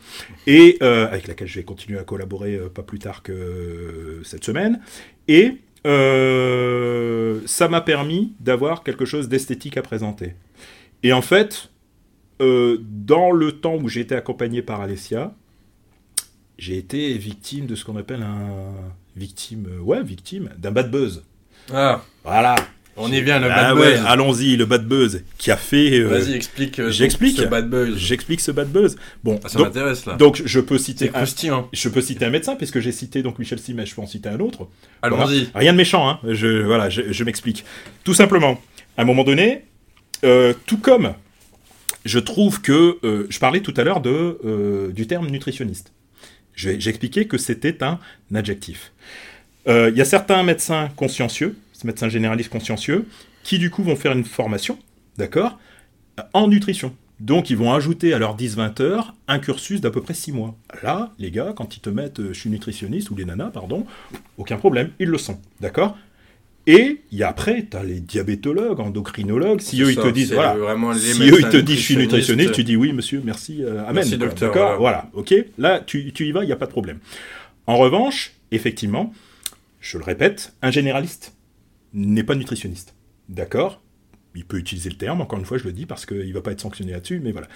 [SPEAKER 2] et euh, avec laquelle je vais continuer à collaborer pas plus tard que cette semaine, et ça m'a permis d'avoir quelque chose d'esthétique à présenter. Et en fait, dans le temps où j'ai été accompagné par Alessia, j'ai été victime de ce qu'on appelle un victime, ouais, victime d'un bad buzz.
[SPEAKER 1] Ah,
[SPEAKER 2] Voilà.
[SPEAKER 1] on y vient, le
[SPEAKER 2] Ah
[SPEAKER 1] bad
[SPEAKER 2] ouais,
[SPEAKER 1] buzz.
[SPEAKER 2] allons-y, le bad buzz qui a fait. euh,
[SPEAKER 1] Vas-y, explique. euh,
[SPEAKER 2] j'explique.
[SPEAKER 1] Ce bad buzz.
[SPEAKER 2] J'explique ce bad buzz. Bon,
[SPEAKER 1] Ah, ça
[SPEAKER 2] donc,
[SPEAKER 1] m'intéresse là.
[SPEAKER 2] donc je peux citer un,
[SPEAKER 1] croustillant.
[SPEAKER 2] je peux citer un médecin puisque j'ai cité donc Michel Simet, je peux en citer un autre.
[SPEAKER 1] Allons-y.
[SPEAKER 2] Rien de méchant, hein. Je, voilà, je, je m'explique. Tout simplement, à un moment donné, euh, tout comme je trouve que je parlais tout à l'heure de du terme nutritionniste. Je vais- J'ai expliqué que c'était un adjectif. Euh, Il y a certains médecins consciencieux, médecins généralistes consciencieux, qui du coup vont faire une formation, d'accord, en nutrition. Donc ils vont ajouter à leurs 10-20 heures un cursus d'à peu près 6 mois. Là, les gars, quand ils te mettent euh, je suis nutritionniste, ou les nanas, pardon, aucun problème, ils le sont. D'accord? Et après, tu as les diabétologues, endocrinologues, si eux ils te disent, voilà, si eux ils te disent je suis nutritionniste, tu dis oui monsieur, merci, euh, amen.
[SPEAKER 1] Merci docteur.
[SPEAKER 2] D'accord, voilà. ok, là tu, tu y vas, il n'y a pas de problème. En revanche, effectivement, je le répète, un généraliste n'est pas nutritionniste. D'accord Il peut utiliser le terme, encore une fois je le dis, parce qu'il ne va pas être sanctionné là-dessus, mais voilà.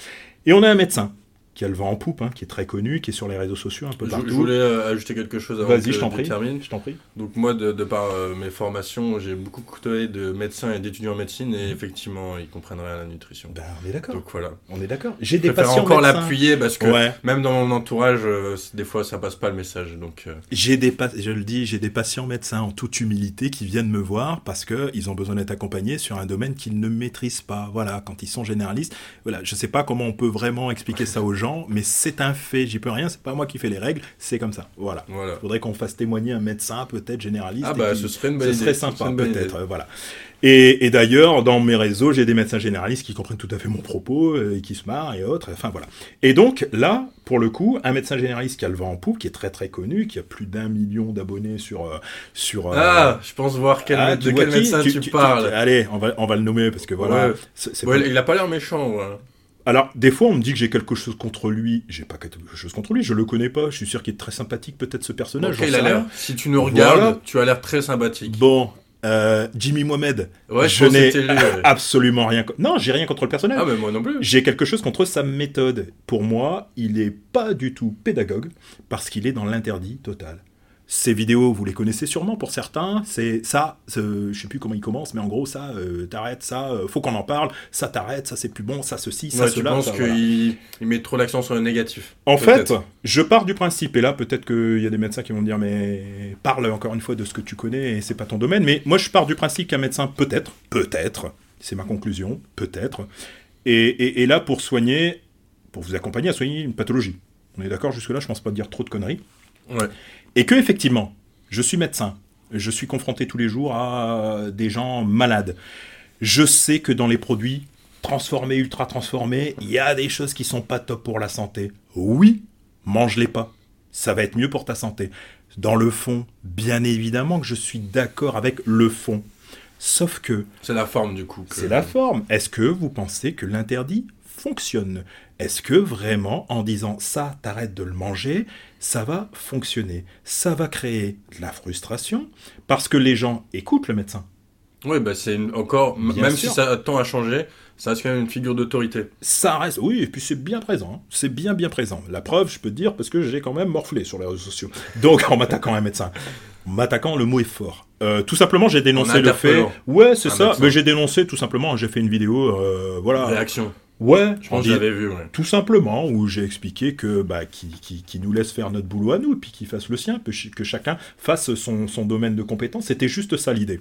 [SPEAKER 2] Et on a un médecin qui a le vent en poupe, hein, qui est très connu, qui est sur les réseaux sociaux un peu partout.
[SPEAKER 1] Je voulais euh, ajouter quelque chose avant
[SPEAKER 2] Vas-y, je prie.
[SPEAKER 1] termine.
[SPEAKER 2] Je t'en prie.
[SPEAKER 1] Donc moi, de, par euh, mes formations, j'ai beaucoup côtoyé de médecins et d'étudiants en médecine, et effectivement, ils comprennent rien à la nutrition.
[SPEAKER 2] Ben, on est d'accord.
[SPEAKER 1] Donc voilà.
[SPEAKER 2] On est d'accord. J'ai
[SPEAKER 1] des
[SPEAKER 2] patients
[SPEAKER 1] encore l'appuyer parce que même dans mon entourage, euh, des fois, ça passe pas le message. Donc
[SPEAKER 2] j'ai des, je le dis, j'ai des patients médecins en toute humilité qui viennent me voir parce que ils ont besoin d'être accompagnés sur un domaine qu'ils ne maîtrisent pas. Voilà, quand ils sont généralistes. Voilà, je sais pas comment on peut vraiment expliquer ça aux gens, mais c'est un fait, j'y peux rien, c'est pas moi qui fais les règles, c'est comme ça. Voilà.
[SPEAKER 1] Il
[SPEAKER 2] faudrait qu'on fasse témoigner un médecin, peut-être généraliste.
[SPEAKER 1] Ah bah, ce serait une bonne
[SPEAKER 2] Ce serait sympa, peut-être. Voilà. Et, d'ailleurs, dans mes réseaux, j'ai des médecins généralistes qui comprennent tout à fait mon propos, euh, et qui se marrent et autres. Enfin voilà. Et donc là, pour le coup, un médecin généraliste qui a le vent en poupe, qui est très très connu, qui a plus d'un million d'abonnés sur euh, sur.
[SPEAKER 1] Euh, ah, je pense voir quel ah, de quel médecin tu, parles.
[SPEAKER 2] allez, on va on va le nommer parce que voilà.
[SPEAKER 1] Il a pas l'air méchant. Ouais.
[SPEAKER 2] Alors, des fois, on me dit que j'ai quelque chose contre lui. J'ai pas quelque chose contre lui, je le connais pas. Je suis sûr qu'il est très sympathique, peut-être, ce personnage.
[SPEAKER 1] il a l'air. Si tu nous regardes, tu as l'air très sympathique.
[SPEAKER 2] Bon, euh, Jimmy Mohamed. je, n'ai absolument rien. Non, j'ai rien contre le personnage.
[SPEAKER 1] Ah, mais moi non plus.
[SPEAKER 2] J'ai quelque chose contre sa méthode. Pour moi, il est pas du tout pédagogue parce qu'il est dans l'interdit total. Ces vidéos, vous les connaissez sûrement pour certains. C'est ça, je sais plus comment il commence, mais en gros, ça, euh, t'arrêtes, ça, euh, faut qu'on en parle, ça t'arrête, ça c'est plus bon, ça ceci, ça cela.
[SPEAKER 1] Je pense qu'il met trop l'accent sur le négatif.
[SPEAKER 2] En fait, je pars du principe, et là peut-être qu'il y a des médecins qui vont me dire, mais parle encore une fois de ce que tu connais et c'est pas ton domaine, mais moi je pars du principe qu'un médecin peut-être, peut-être, c'est ma conclusion, peut-être, et, et là pour soigner, pour vous accompagner à soigner une pathologie. On est d'accord jusque-là, je pense pas dire trop de conneries.
[SPEAKER 1] Ouais.
[SPEAKER 2] Et que, effectivement, je suis médecin, je suis confronté tous les jours à des gens malades. Je sais que dans les produits transformés, ultra transformés, il y a des choses qui sont pas top pour la santé. Oui, mange-les pas. Ça va être mieux pour ta santé. Dans le fond, bien évidemment que je suis d'accord avec le fond. Sauf que...
[SPEAKER 1] C'est la forme du coup.
[SPEAKER 2] C'est la forme. Est-ce que vous pensez que l'interdit fonctionne? Est-ce que vraiment, en disant ça, t'arrêtes de le manger, ça va fonctionner? Ça va créer de la frustration parce que les gens écoutent le médecin.
[SPEAKER 1] Oui, bah c'est encore, même si ça tend à changer, ça reste quand même une figure d'autorité.
[SPEAKER 2] Ça reste, oui, et puis c'est bien présent. Hein. C'est bien, bien présent. La preuve, je peux te dire, parce que j'ai quand même morflé sur les réseaux sociaux. Donc, en m'attaquant à un médecin. En m'attaquant, le mot est fort. Euh, tout simplement, j'ai dénoncé le fait. Ouais, c'est ça. Mais j'ai dénoncé tout simplement. J'ai fait une vidéo, euh, voilà.
[SPEAKER 1] Réaction.
[SPEAKER 2] Ouais,
[SPEAKER 1] je pense que j'avais vu.
[SPEAKER 2] Tout simplement, où j'ai expliqué que bah, qui, qui, nous laisse faire notre boulot à nous, et puis qu'il fasse le sien, que chacun fasse son, son domaine de compétence. C'était juste ça l'idée.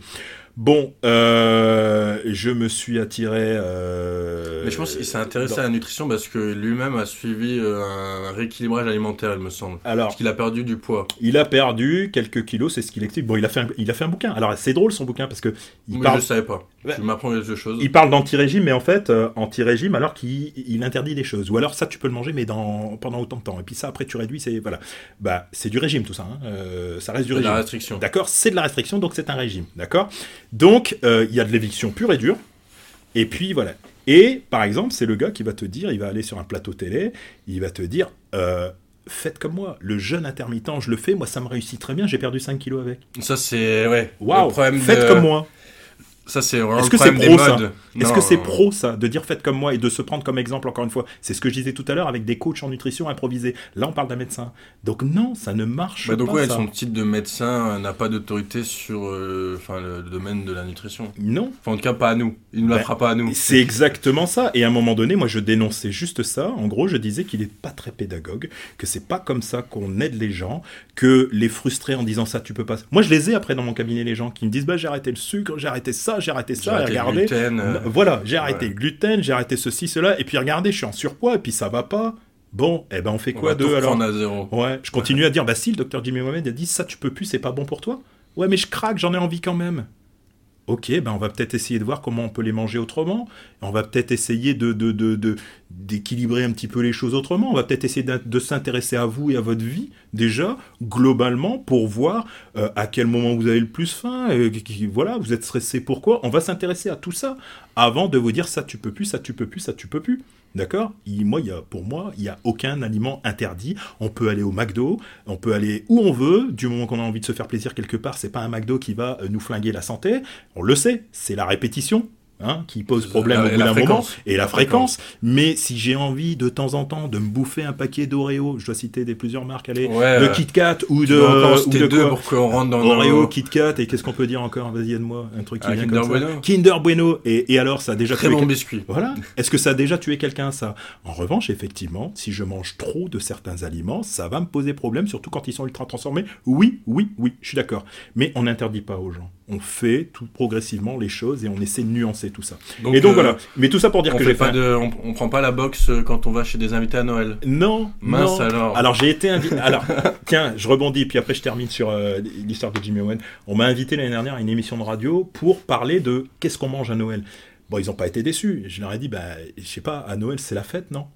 [SPEAKER 2] Bon, euh, je me suis attiré. Euh,
[SPEAKER 1] Mais je pense qu'il s'est intéressé à la nutrition parce que lui-même a suivi euh, un rééquilibrage alimentaire, il me semble. Alors, parce qu'il a perdu du poids.
[SPEAKER 2] Il a perdu quelques kilos, c'est ce qu'il explique. Bon, il a fait un, il a fait un bouquin. Alors c'est drôle son bouquin parce que
[SPEAKER 1] il parle. Je savais pas. tu m'apprends quelque chose.
[SPEAKER 2] Il parle d'anti-régime, mais en fait anti-régime alors qu'il il interdit des choses. Ou alors ça tu peux le manger mais dans pendant autant de temps. Et puis ça après tu réduis, c'est voilà. Bah c'est du régime tout ça. Hein. ça reste du régime.
[SPEAKER 1] De la restriction.
[SPEAKER 2] D'accord, c'est de la restriction donc c'est un régime. D'accord? Donc, euh, il y a de l'éviction pure et dure. Et puis, voilà. Et, par exemple, c'est le gars qui va te dire, il va aller sur un plateau télé, il va te dire, euh, faites comme moi. Le jeûne intermittent, je le fais, moi ça me réussit très bien, j'ai perdu 5 kilos avec.
[SPEAKER 1] Ça, c'est, ouais.
[SPEAKER 2] Waouh, faites comme moi.
[SPEAKER 1] Ça, c'est Est-ce que c'est pro, ça
[SPEAKER 2] Est-ce que c'est pro, ça, de dire faites comme moi et de se prendre comme exemple, encore une fois? C'est ce que je disais tout à l'heure avec des coachs en nutrition improvisés. Là, on parle d'un médecin. Donc, non, ça ne marche
[SPEAKER 1] bah, donc,
[SPEAKER 2] pas.
[SPEAKER 1] Donc, ouais, son titre de médecin n'a pas d'autorité sur euh, le, domaine de la nutrition.
[SPEAKER 2] Non.
[SPEAKER 1] Enfin, en tout cas, pas à nous. Il ne la ben, fera pas à nous.
[SPEAKER 2] C'est exactement ça. Et à un moment donné, moi, je dénonçais juste ça. En gros, je disais qu'il n'est pas très pédagogue, que c'est pas comme ça qu'on aide les gens, que les frustrer en disant ça, tu peux pas. Moi, je les ai après dans mon cabinet, les gens qui me disent bah, j'ai arrêté le sucre, j'ai arrêté ça, j'ai arrêté ça regardez.
[SPEAKER 1] Euh,
[SPEAKER 2] voilà, j'ai arrêté le gluten, j'ai arrêté ceci, cela, et puis regardez, je suis en surpoids, et puis ça va pas. Bon, eh ben on fait quoi de alors
[SPEAKER 1] à zéro.
[SPEAKER 2] Ouais, je continue à dire, bah si, le docteur Jimmy Mohamed a dit ça, tu peux plus, c'est pas bon pour toi. Ouais, mais je craque, j'en ai envie quand même. Ok, ben on va peut-être essayer de voir comment on peut les manger autrement. On va peut-être essayer de, d'équilibrer un petit peu les choses autrement. On va peut-être essayer de, s'intéresser à vous et à votre vie, déjà, globalement, pour voir euh, à quel moment vous avez le plus faim. Euh, voilà, vous êtes stressé, pourquoi? On va s'intéresser à tout ça avant de vous dire ça tu peux plus, ça tu peux plus, ça tu peux plus. D'accord? Moi, pour moi, il n'y a aucun aliment interdit. On peut aller au McDo, on peut aller où on veut, du moment qu'on a envie de se faire plaisir quelque part. C'est pas un McDo qui va euh, nous flinguer la santé. On le sait, c'est la répétition. Hein, qui pose problème au bout d'un moment, et la, fréquence. Mais si j'ai envie de temps en temps de me bouffer un paquet d'Oreo, je dois citer des plusieurs marques, allez, de Kit Kat ou de,
[SPEAKER 1] ou de deux pour qu'on rentre dans
[SPEAKER 2] Oreo, Kit Kat, et qu'est-ce qu'on peut dire encore? Vas-y, aide-moi, un truc qui ah, vient Kinder comme Bueno. ça. Kinder Bueno. Et, et, alors, ça a déjà
[SPEAKER 1] Très bon biscuit.
[SPEAKER 2] Voilà. Est-ce que ça a déjà tué quelqu'un, ça? En revanche, effectivement, si je mange trop de certains aliments, ça va me poser problème, surtout quand ils sont ultra transformés. Oui, oui, oui, je suis d'accord. Mais on n'interdit pas aux gens on fait tout progressivement les choses et on essaie de nuancer tout ça. et donc euh, voilà. Mais tout ça pour dire que j'ai
[SPEAKER 1] pas de, on, prend pas la boxe euh, quand on va chez des invités à Noël.
[SPEAKER 2] Non.
[SPEAKER 1] Mince alors.
[SPEAKER 2] Alors j'ai été invité. alors tiens, je rebondis puis après je termine sur euh, l'histoire de Jimmy Owen. On m'a invité l'année dernière à une émission de radio pour parler de qu'est-ce qu'on mange à Noël. Bon, ils n'ont pas été déçus. Je leur ai dit, bah, je sais pas, à Noël c'est la fête, non?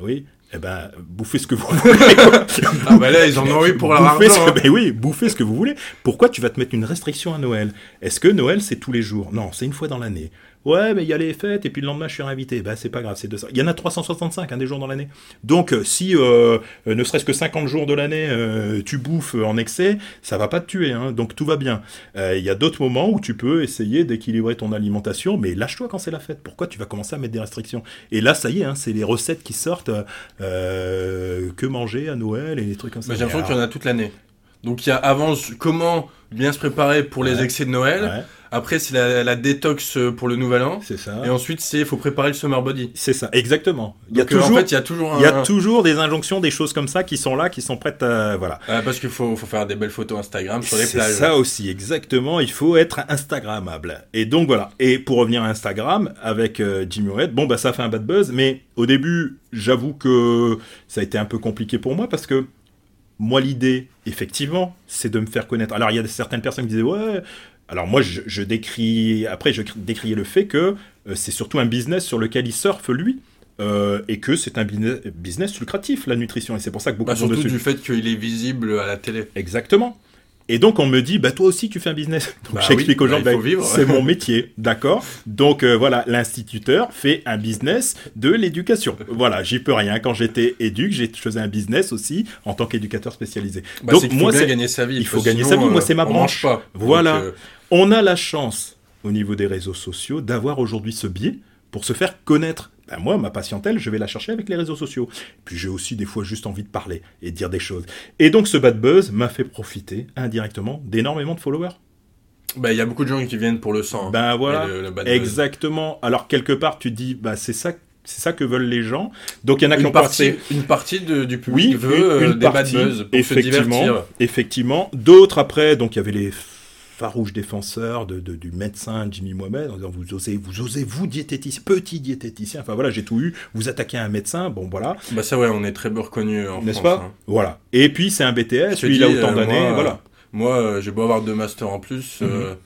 [SPEAKER 2] Oui eh ben, bouffez ce que vous voulez.
[SPEAKER 1] ah ben là, ils en ont eu pour
[SPEAKER 2] la hein. Ben oui, bouffez ce que vous voulez. Pourquoi tu vas te mettre une restriction à Noël? Est-ce que Noël, c'est tous les jours? Non, c'est une fois dans l'année. Ouais, mais il y a les fêtes, et puis le lendemain, je suis invité. Bah, c'est pas grave, c'est ça. Il y en a 365, hein, des jours dans l'année. Donc, euh, si, euh, euh, ne serait-ce que 50 jours de l'année, tu bouffes en excès, ça va pas te tuer, hein, donc tout va bien. Il y a d'autres moments où tu peux essayer d'équilibrer ton alimentation, mais lâche-toi quand c'est la fête. Pourquoi tu vas commencer à mettre des restrictions? Et là, ça y est, hein, c'est les recettes qui sortent. que manger à Noël et des trucs comme ça.
[SPEAKER 1] J'ai l'impression qu'il y en a toute l'année. Donc, il y a avant comment bien se préparer pour les excès de Noël. Après, c'est la, détox euh, pour le nouvel an.
[SPEAKER 2] C'est ça.
[SPEAKER 1] Et ensuite, c'est il faut préparer le summer body.
[SPEAKER 2] C'est ça, exactement. Il y a toujours,
[SPEAKER 1] en fait, il y a toujours,
[SPEAKER 2] il y a toujours des injonctions, des choses comme ça qui sont là, qui sont prêtes à, voilà.
[SPEAKER 1] parce qu'il faut, faut, faire des belles photos Instagram sur les plages.
[SPEAKER 2] C'est ça aussi, exactement. Il faut être Instagrammable. Et donc voilà. Et pour revenir à Instagram avec euh, Jimmy Red, bon bah ça fait un bad buzz, mais au début, j'avoue que ça a été un peu compliqué pour moi parce que moi, l'idée, effectivement, c'est de me faire connaître. Alors, il y a certaines personnes qui disaient, ouais, alors moi, je, décris, après, je décriais le fait que euh, c'est surtout un business sur lequel il surfe, lui. Euh, et que c'est un business, lucratif, la nutrition. Et c'est pour ça que beaucoup
[SPEAKER 1] bah, Surtout du fait qu'il est visible à la télé.
[SPEAKER 2] Exactement. Et donc on me dit, bah toi aussi tu fais un business. Donc bah j'explique aux gens, bah, bah c'est mon métier, d'accord? Donc euh, voilà, l'instituteur fait un business de l'éducation. voilà, j'y peux rien. Quand j'étais éduc, j'ai faisais un business aussi en tant qu'éducateur spécialisé.
[SPEAKER 1] donc moi, c'est gagner sa vie.
[SPEAKER 2] Il faut gagner sa vie. Moi, c'est ma branche. Pas. Voilà. On a la chance, au niveau des réseaux sociaux, d'avoir aujourd'hui ce biais pour se faire connaître. Ben moi, ma patientèle, je vais la chercher avec les réseaux sociaux. Puis j'ai aussi des fois juste envie de parler et de dire des choses. Et donc ce bad buzz m'a fait profiter indirectement d'énormément de followers.
[SPEAKER 1] Ben, il y a beaucoup de gens qui viennent pour le sang.
[SPEAKER 2] Hein, ben voilà, exactement. Alors quelque part, tu dis, bah c'est ça c'est ça que veulent les gens. Donc il y en a qui ont
[SPEAKER 1] partie, Une partie du public veut une, euh, des bad buzz pour effectivement, se divertir.
[SPEAKER 2] Effectivement. D'autres après, donc il y avait les farouche défenseur de, du médecin Jimmy Mohamed en disant vous osez vous osez vous diététicien petit diététicien. Enfin voilà j'ai tout eu. Vous attaquez un médecin bon voilà.
[SPEAKER 1] Bah ça ouais on est très peu reconnu en
[SPEAKER 2] n'est-ce pas hein. voilà. Et puis c'est un BTS lui il a autant euh, d'années voilà.
[SPEAKER 1] moi euh, j'ai beau avoir deux masters en plus euh, mhm.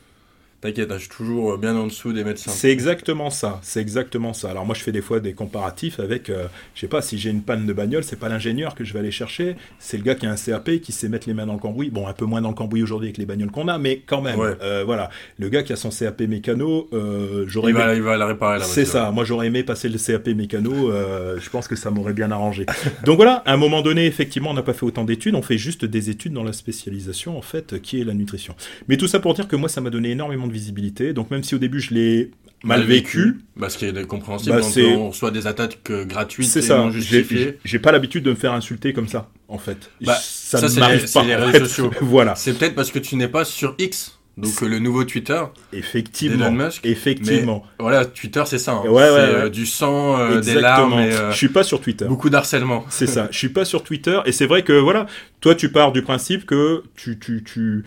[SPEAKER 1] T'inquiète, je suis toujours euh, bien en dessous des médecins.
[SPEAKER 2] C'est exactement ça, c'est exactement ça. Alors moi je fais des fois des comparatifs avec, euh, je sais pas, si j'ai une panne de bagnole, c'est pas l'ingénieur que je vais aller chercher, c'est le gars qui a un CAP qui sait mettre les mains dans le cambouis. Bon, un peu moins dans le cambouis aujourd'hui avec les bagnoles qu'on a, mais quand même, euh, voilà. Le gars qui a son CAP mécano, j'aurais
[SPEAKER 1] il, il va la réparer
[SPEAKER 2] C'est ça, moi j'aurais aimé passer le CAP mécano, je pense que ça m'aurait bien arrangé. Donc voilà, à un moment donné, effectivement, on n'a pas fait autant d'études, on fait juste des études dans la spécialisation, en fait, qui est la nutrition. Mais tout ça pour dire que moi ça m'a donné énormément de Donc même si au début je l'ai mal, vécu,
[SPEAKER 1] parce bah, qu'il est compréhensible, bah, on reçoit des attaques euh, gratuites
[SPEAKER 2] c'est ça. J'ai pas l'habitude de me faire insulter comme ça, en fait.
[SPEAKER 1] Bah, ça, ça m'arrive pas. Les réseaux sociaux.
[SPEAKER 2] voilà.
[SPEAKER 1] C'est peut-être parce que tu n'es pas sur X. Donc le nouveau Twitter,
[SPEAKER 2] effectivement, Musk, effectivement.
[SPEAKER 1] voilà, Twitter c'est ça, hein. c'est euh, du sang, euh, des larmes. Et,
[SPEAKER 2] je suis pas sur Twitter.
[SPEAKER 1] Beaucoup d'harcèlement.
[SPEAKER 2] C'est ça. Je suis pas sur Twitter et c'est vrai que voilà, toi tu pars du principe que tu tu tu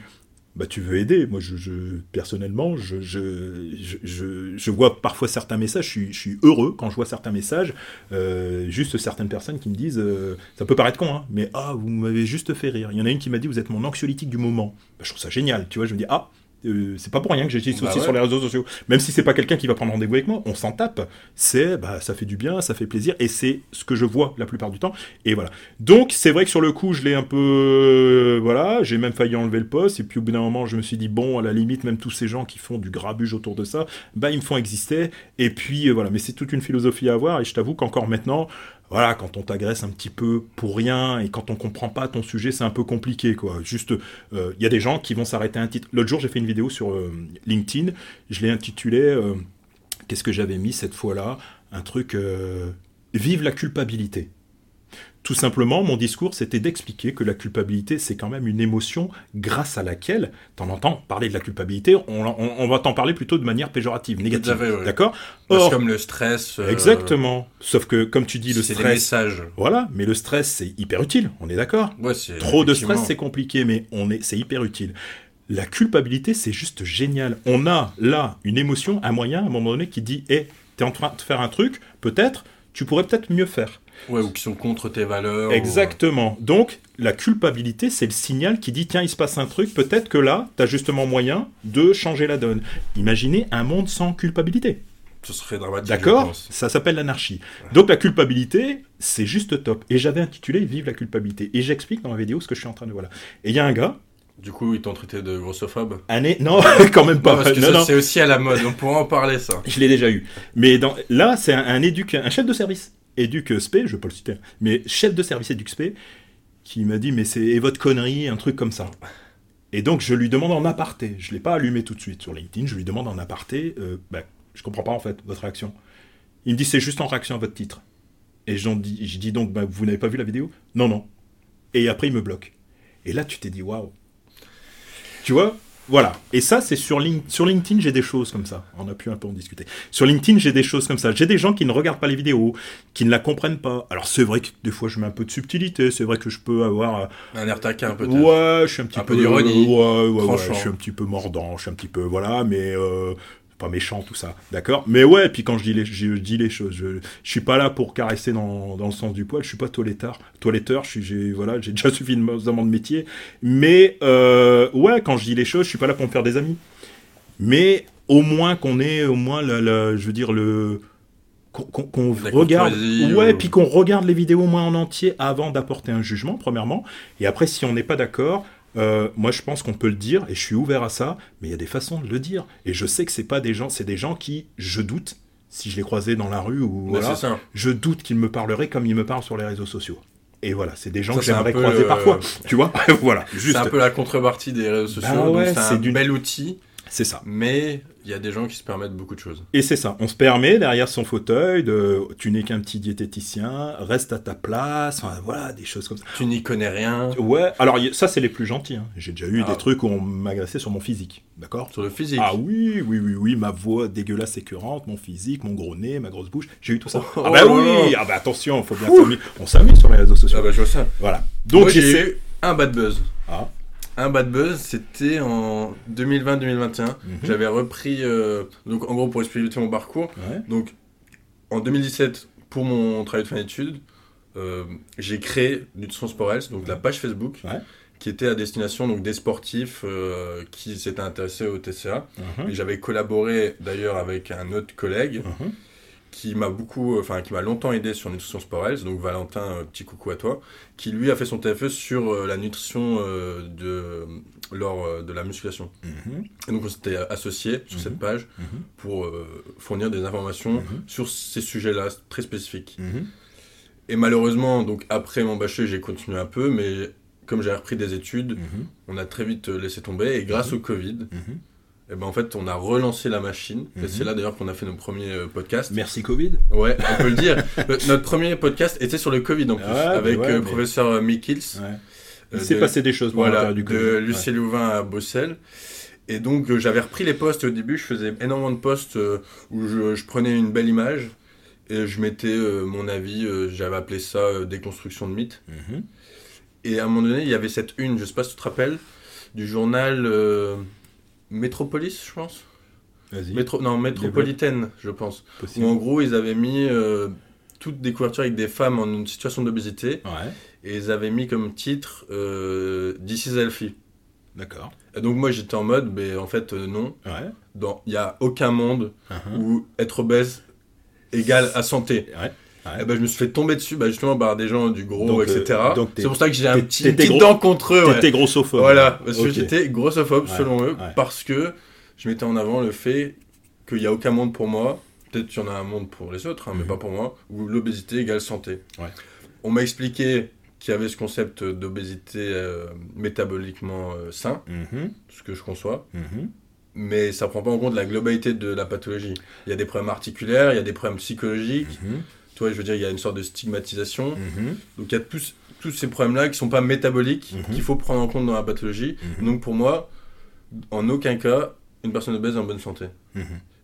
[SPEAKER 2] bah, tu veux aider. Moi, je, personnellement, je, je, vois parfois certains messages, je suis, heureux quand je vois certains messages, euh, juste certaines personnes qui me disent, euh, ça peut paraître con, hein, mais ah, vous m'avez juste fait rire. Il y en a une qui m'a dit, vous êtes mon anxiolytique du moment. Bah, je trouve ça génial, tu vois, je me dis, ah, Euh, c'est pas pour rien que j'ai aussi
[SPEAKER 1] Bah ouais.
[SPEAKER 2] sur les réseaux sociaux. Même si c'est pas quelqu'un qui va prendre rendez-vous avec moi, on s'en tape. C'est, bah, ça fait du bien, ça fait plaisir, et c'est ce que je vois la plupart du temps. Et voilà. Donc, c'est vrai que sur le coup, je l'ai un peu, euh, voilà, j'ai même failli enlever le poste, et puis au bout d'un moment, je me suis dit, bon, à la limite, même tous ces gens qui font du grabuge autour de ça, bah, ils me font exister. Et puis, euh, voilà. Mais c'est toute une philosophie à avoir, et je t'avoue qu'encore maintenant, voilà, quand on t'agresse un petit peu pour rien et quand on comprend pas ton sujet, c'est un peu compliqué, quoi. Juste, euh, il y a des gens qui vont s'arrêter un titre. L'autre jour, j'ai fait une vidéo sur euh, LinkedIn. Je l'ai intitulé. euh, Qu'est-ce que j'avais mis cette fois-là? Un truc. Vive la culpabilité. Tout simplement, mon discours, c'était d'expliquer que la culpabilité, c'est quand même une émotion grâce à laquelle, t'en entends parler de la culpabilité, on, on- on va t'en parler plutôt de manière péjorative, négative. D'accord
[SPEAKER 1] c'est
[SPEAKER 2] Or,
[SPEAKER 1] comme le stress. euh,
[SPEAKER 2] exactement. Sauf que, comme tu dis, le
[SPEAKER 1] c'est des
[SPEAKER 2] stress,
[SPEAKER 1] messages.
[SPEAKER 2] voilà, mais le stress, c'est hyper utile, on est d'accord
[SPEAKER 1] Ouais,
[SPEAKER 2] Trop de stress, c'est compliqué, mais on est, c'est hyper utile. La culpabilité, c'est juste génial. On a là une émotion, un moyen, à un moment donné, qui dit Hé, t'es en train de faire un truc, peut-être, tu pourrais peut-être mieux faire.
[SPEAKER 1] Ouais, ou qui sont contre tes valeurs. ou-
[SPEAKER 2] Exactement. Donc, la culpabilité, c'est le signal qui dit Tiens, il se passe un truc, peut-être que là, t'as justement moyen de changer la donne. Imaginez un monde sans culpabilité.
[SPEAKER 1] Ce serait dramatique.
[SPEAKER 2] D'accord. Ça s'appelle l'anarchie. Donc la culpabilité, c'est juste top. Et j'avais intitulé Vive la culpabilité. Et j'explique dans la vidéo ce que je suis en train de... Voilà. Et il y a un gars,
[SPEAKER 1] Du coup, ils t'ont traité de grossophobe?
[SPEAKER 2] é- Non, quand même pas.
[SPEAKER 1] Non, parce que
[SPEAKER 2] Non,
[SPEAKER 1] ça,
[SPEAKER 2] non.
[SPEAKER 1] c'est aussi à la mode. On pourra en parler, ça.
[SPEAKER 2] Je l'ai déjà eu. Mais dans... là, c'est un, un éduc, un chef de service. Éduc SP, je pas le citer, mais chef de service éduc SP, qui m'a dit, mais c'est et votre connerie, un truc comme ça. Et donc, je lui demande en aparté. Je l'ai pas allumé tout de suite sur LinkedIn. Je lui demande en aparté, euh, bah, je comprends pas en fait votre réaction. Il me dit, c'est juste en réaction à votre titre. Et j'en dis, je dis donc, bah, vous n'avez pas vu la vidéo? Non, non. Et après, il me bloque. Et là, tu t'es dit, waouh. Tu vois? Voilà. Et ça, c'est sur, Link- sur LinkedIn, j'ai des choses comme ça. On a pu un peu en discuter. Sur LinkedIn, j'ai des choses comme ça. J'ai des gens qui ne regardent pas les vidéos, qui ne la comprennent pas. Alors, c'est vrai que des fois, je mets un peu de subtilité. C'est vrai que je peux avoir. euh,
[SPEAKER 1] Un air taquin, peut-être.
[SPEAKER 2] Ouais, je suis un petit
[SPEAKER 1] Un
[SPEAKER 2] peu.
[SPEAKER 1] peu d'ironie.
[SPEAKER 2] Ouais, ouais, ouais, je suis un petit peu mordant, je suis un petit peu. Voilà, mais. euh, pas méchant tout ça, d'accord? Mais ouais, puis quand je dis les, je dis les choses, je, je suis pas là pour caresser dans, dans le sens du poil, je suis pas toiletteur, toiletteur, je suis, voilà, j'ai déjà suffisamment de métier, mais euh, ouais, quand je dis les choses, je suis pas là pour me faire des amis, mais au moins qu'on ait, au moins, la, la- je veux dire le, qu'on,
[SPEAKER 1] La
[SPEAKER 2] regarde, ouais,
[SPEAKER 1] ou-
[SPEAKER 2] puis qu'on regarde les vidéos au moins en entier avant d'apporter un jugement, premièrement, et après si on n'est pas d'accord, euh, moi, je pense qu'on peut le dire et je suis ouvert à ça, mais il y a des façons de le dire. Et je sais que c'est pas des gens, c'est des gens qui, je doute, si je les croisais dans la rue ou voilà,
[SPEAKER 1] ça.
[SPEAKER 2] je doute qu'ils me parleraient comme ils me parlent sur les réseaux sociaux. Et voilà, c'est des gens
[SPEAKER 1] Ça,
[SPEAKER 2] que j'aimerais croiser parfois. Tu vois Voilà,
[SPEAKER 1] C'est un peu la contrepartie des réseaux sociaux.
[SPEAKER 2] Bah ouais,
[SPEAKER 1] c'est un bel outil,
[SPEAKER 2] C'est ça.
[SPEAKER 1] mais il y a des gens qui se permettent beaucoup de choses.
[SPEAKER 2] Et c'est ça. On se permet derrière son fauteuil de, tu n'es qu'un petit diététicien, reste à ta place. Enfin, voilà, des choses comme ça.
[SPEAKER 1] Tu n'y connais rien
[SPEAKER 2] Ouais. Alors ça, c'est les plus gentils. hein. J'ai déjà eu
[SPEAKER 1] Ah.
[SPEAKER 2] des trucs où on m'agressait sur mon physique. D'accord?
[SPEAKER 1] Sur le physique.
[SPEAKER 2] Ah oui, oui, oui, oui, ma voix dégueulasse écœurante, mon physique, mon gros nez, ma grosse bouche, j'ai eu tout ça.
[SPEAKER 1] Oh
[SPEAKER 2] ah bah oui,
[SPEAKER 1] là.
[SPEAKER 2] ah bah attention, faut bien s'amuser. On s'amuse sur les réseaux sociaux.
[SPEAKER 1] Ah bah, je vois ça.
[SPEAKER 2] Voilà. Donc
[SPEAKER 1] j'ai eu un bad buzz.
[SPEAKER 2] Ah.
[SPEAKER 1] Un bad buzz, c'était en 2020-2021.
[SPEAKER 2] Mhm.
[SPEAKER 1] J'avais repris, euh, donc en gros pour expliquer mon parcours,
[SPEAKER 2] Ouais.
[SPEAKER 1] donc en 2017, pour mon travail de fin d'études, euh, j'ai créé Nutrition Sport Health, donc la page Facebook,
[SPEAKER 2] Ouais.
[SPEAKER 1] qui était à destination donc, des sportifs euh, qui s'étaient intéressés au TCA.
[SPEAKER 2] Mhm.
[SPEAKER 1] Et j'avais collaboré d'ailleurs avec un autre collègue
[SPEAKER 2] Mhm.
[SPEAKER 1] Qui m'a beaucoup, enfin qui m'a longtemps aidé sur Nutrition Sport Health, donc Valentin, euh, petit coucou à toi, qui lui a fait son TFE sur euh, la nutrition euh, de, lors euh, de la musculation.
[SPEAKER 2] Mhm.
[SPEAKER 1] Et donc on s'était associés sur cette page
[SPEAKER 2] Mhm.
[SPEAKER 1] pour euh, fournir des informations sur ces sujets-là très spécifiques. Et malheureusement, donc après mon bachelor, j'ai continué un peu, mais comme j'ai repris des études, on a très vite euh, laissé tomber. Et grâce au Covid,
[SPEAKER 2] Mhm.
[SPEAKER 1] eh ben en fait, on a relancé la machine.
[SPEAKER 2] Mhm.
[SPEAKER 1] Et c'est là d'ailleurs qu'on a fait nos premiers euh, podcasts.
[SPEAKER 2] Merci Covid.
[SPEAKER 1] Ouais, on peut le dire. Euh, Notre premier podcast était sur le Covid en plus, avec
[SPEAKER 2] ouais,
[SPEAKER 1] euh,
[SPEAKER 2] mais-
[SPEAKER 1] professeur Mikils.
[SPEAKER 2] Ouais. Il
[SPEAKER 1] euh,
[SPEAKER 2] s'est
[SPEAKER 1] de-
[SPEAKER 2] passé des choses
[SPEAKER 1] Voilà,
[SPEAKER 2] du
[SPEAKER 1] de
[SPEAKER 2] Covid.
[SPEAKER 1] Lucien Louvain à Bruxelles. Et donc, euh, j'avais repris les posts au début. Je faisais énormément de posts euh, où je, je prenais une belle image et je mettais euh, mon avis. euh, J'avais appelé ça euh, déconstruction de mythes.
[SPEAKER 2] Mhm.
[SPEAKER 1] Et à un moment donné, il y avait cette une, je sais pas si tu te rappelles, du journal euh, Métropolis, je pense.
[SPEAKER 2] Vas-y.
[SPEAKER 1] Métro, non, Métropolitaine, je pense. Où
[SPEAKER 2] Possible.
[SPEAKER 1] en gros, ils avaient mis euh, toutes des couvertures avec des femmes en une situation d'obésité.
[SPEAKER 2] Ouais.
[SPEAKER 1] Et ils avaient mis comme titre euh, This is Healthy.
[SPEAKER 2] D'accord.
[SPEAKER 1] Et donc moi j'étais en mode, mais en fait euh, non.
[SPEAKER 2] Ouais.
[SPEAKER 1] Dans- Il n'y a aucun monde
[SPEAKER 2] Uh-huh.
[SPEAKER 1] où être obèse égale à santé.
[SPEAKER 2] Ouais.
[SPEAKER 1] Et ben, je me suis fait tomber dessus bah, justement par des gens du gros,
[SPEAKER 2] Donc, euh,
[SPEAKER 1] etc.
[SPEAKER 2] donc t'es-
[SPEAKER 1] C'est pour ça que j'ai un petit,
[SPEAKER 2] gros-
[SPEAKER 1] dent contre eux. ouais.
[SPEAKER 2] T'étais grossophobe.
[SPEAKER 1] Voilà, parce que j'étais grossophobe
[SPEAKER 2] Ouais,
[SPEAKER 1] selon eux,
[SPEAKER 2] ouais.
[SPEAKER 1] parce que je mettais en avant le fait qu'il n'y a aucun monde pour moi, peut-être qu'il y en a un monde pour les autres, hein, mais
[SPEAKER 2] Mhm.
[SPEAKER 1] pas pour moi, où l'obésité égale santé.
[SPEAKER 2] Ouais.
[SPEAKER 1] On m'a expliqué qu'il y avait ce concept d'obésité euh, métaboliquement euh, sain,
[SPEAKER 2] Mhm,
[SPEAKER 1] ce que je conçois,
[SPEAKER 2] mhm.
[SPEAKER 1] mais ça prend pas en compte la globalité de la pathologie. Il y a des problèmes articulaires, il y a des problèmes psychologiques, Je veux dire, il y a une sorte de stigmatisation,
[SPEAKER 2] mhm,
[SPEAKER 1] donc il y a tous, tous ces problèmes-là qui sont pas métaboliques,
[SPEAKER 2] Mhm.
[SPEAKER 1] qu'il faut prendre en compte dans la pathologie.
[SPEAKER 2] mhm,
[SPEAKER 1] Donc pour moi, en aucun cas, une personne obèse est en bonne santé.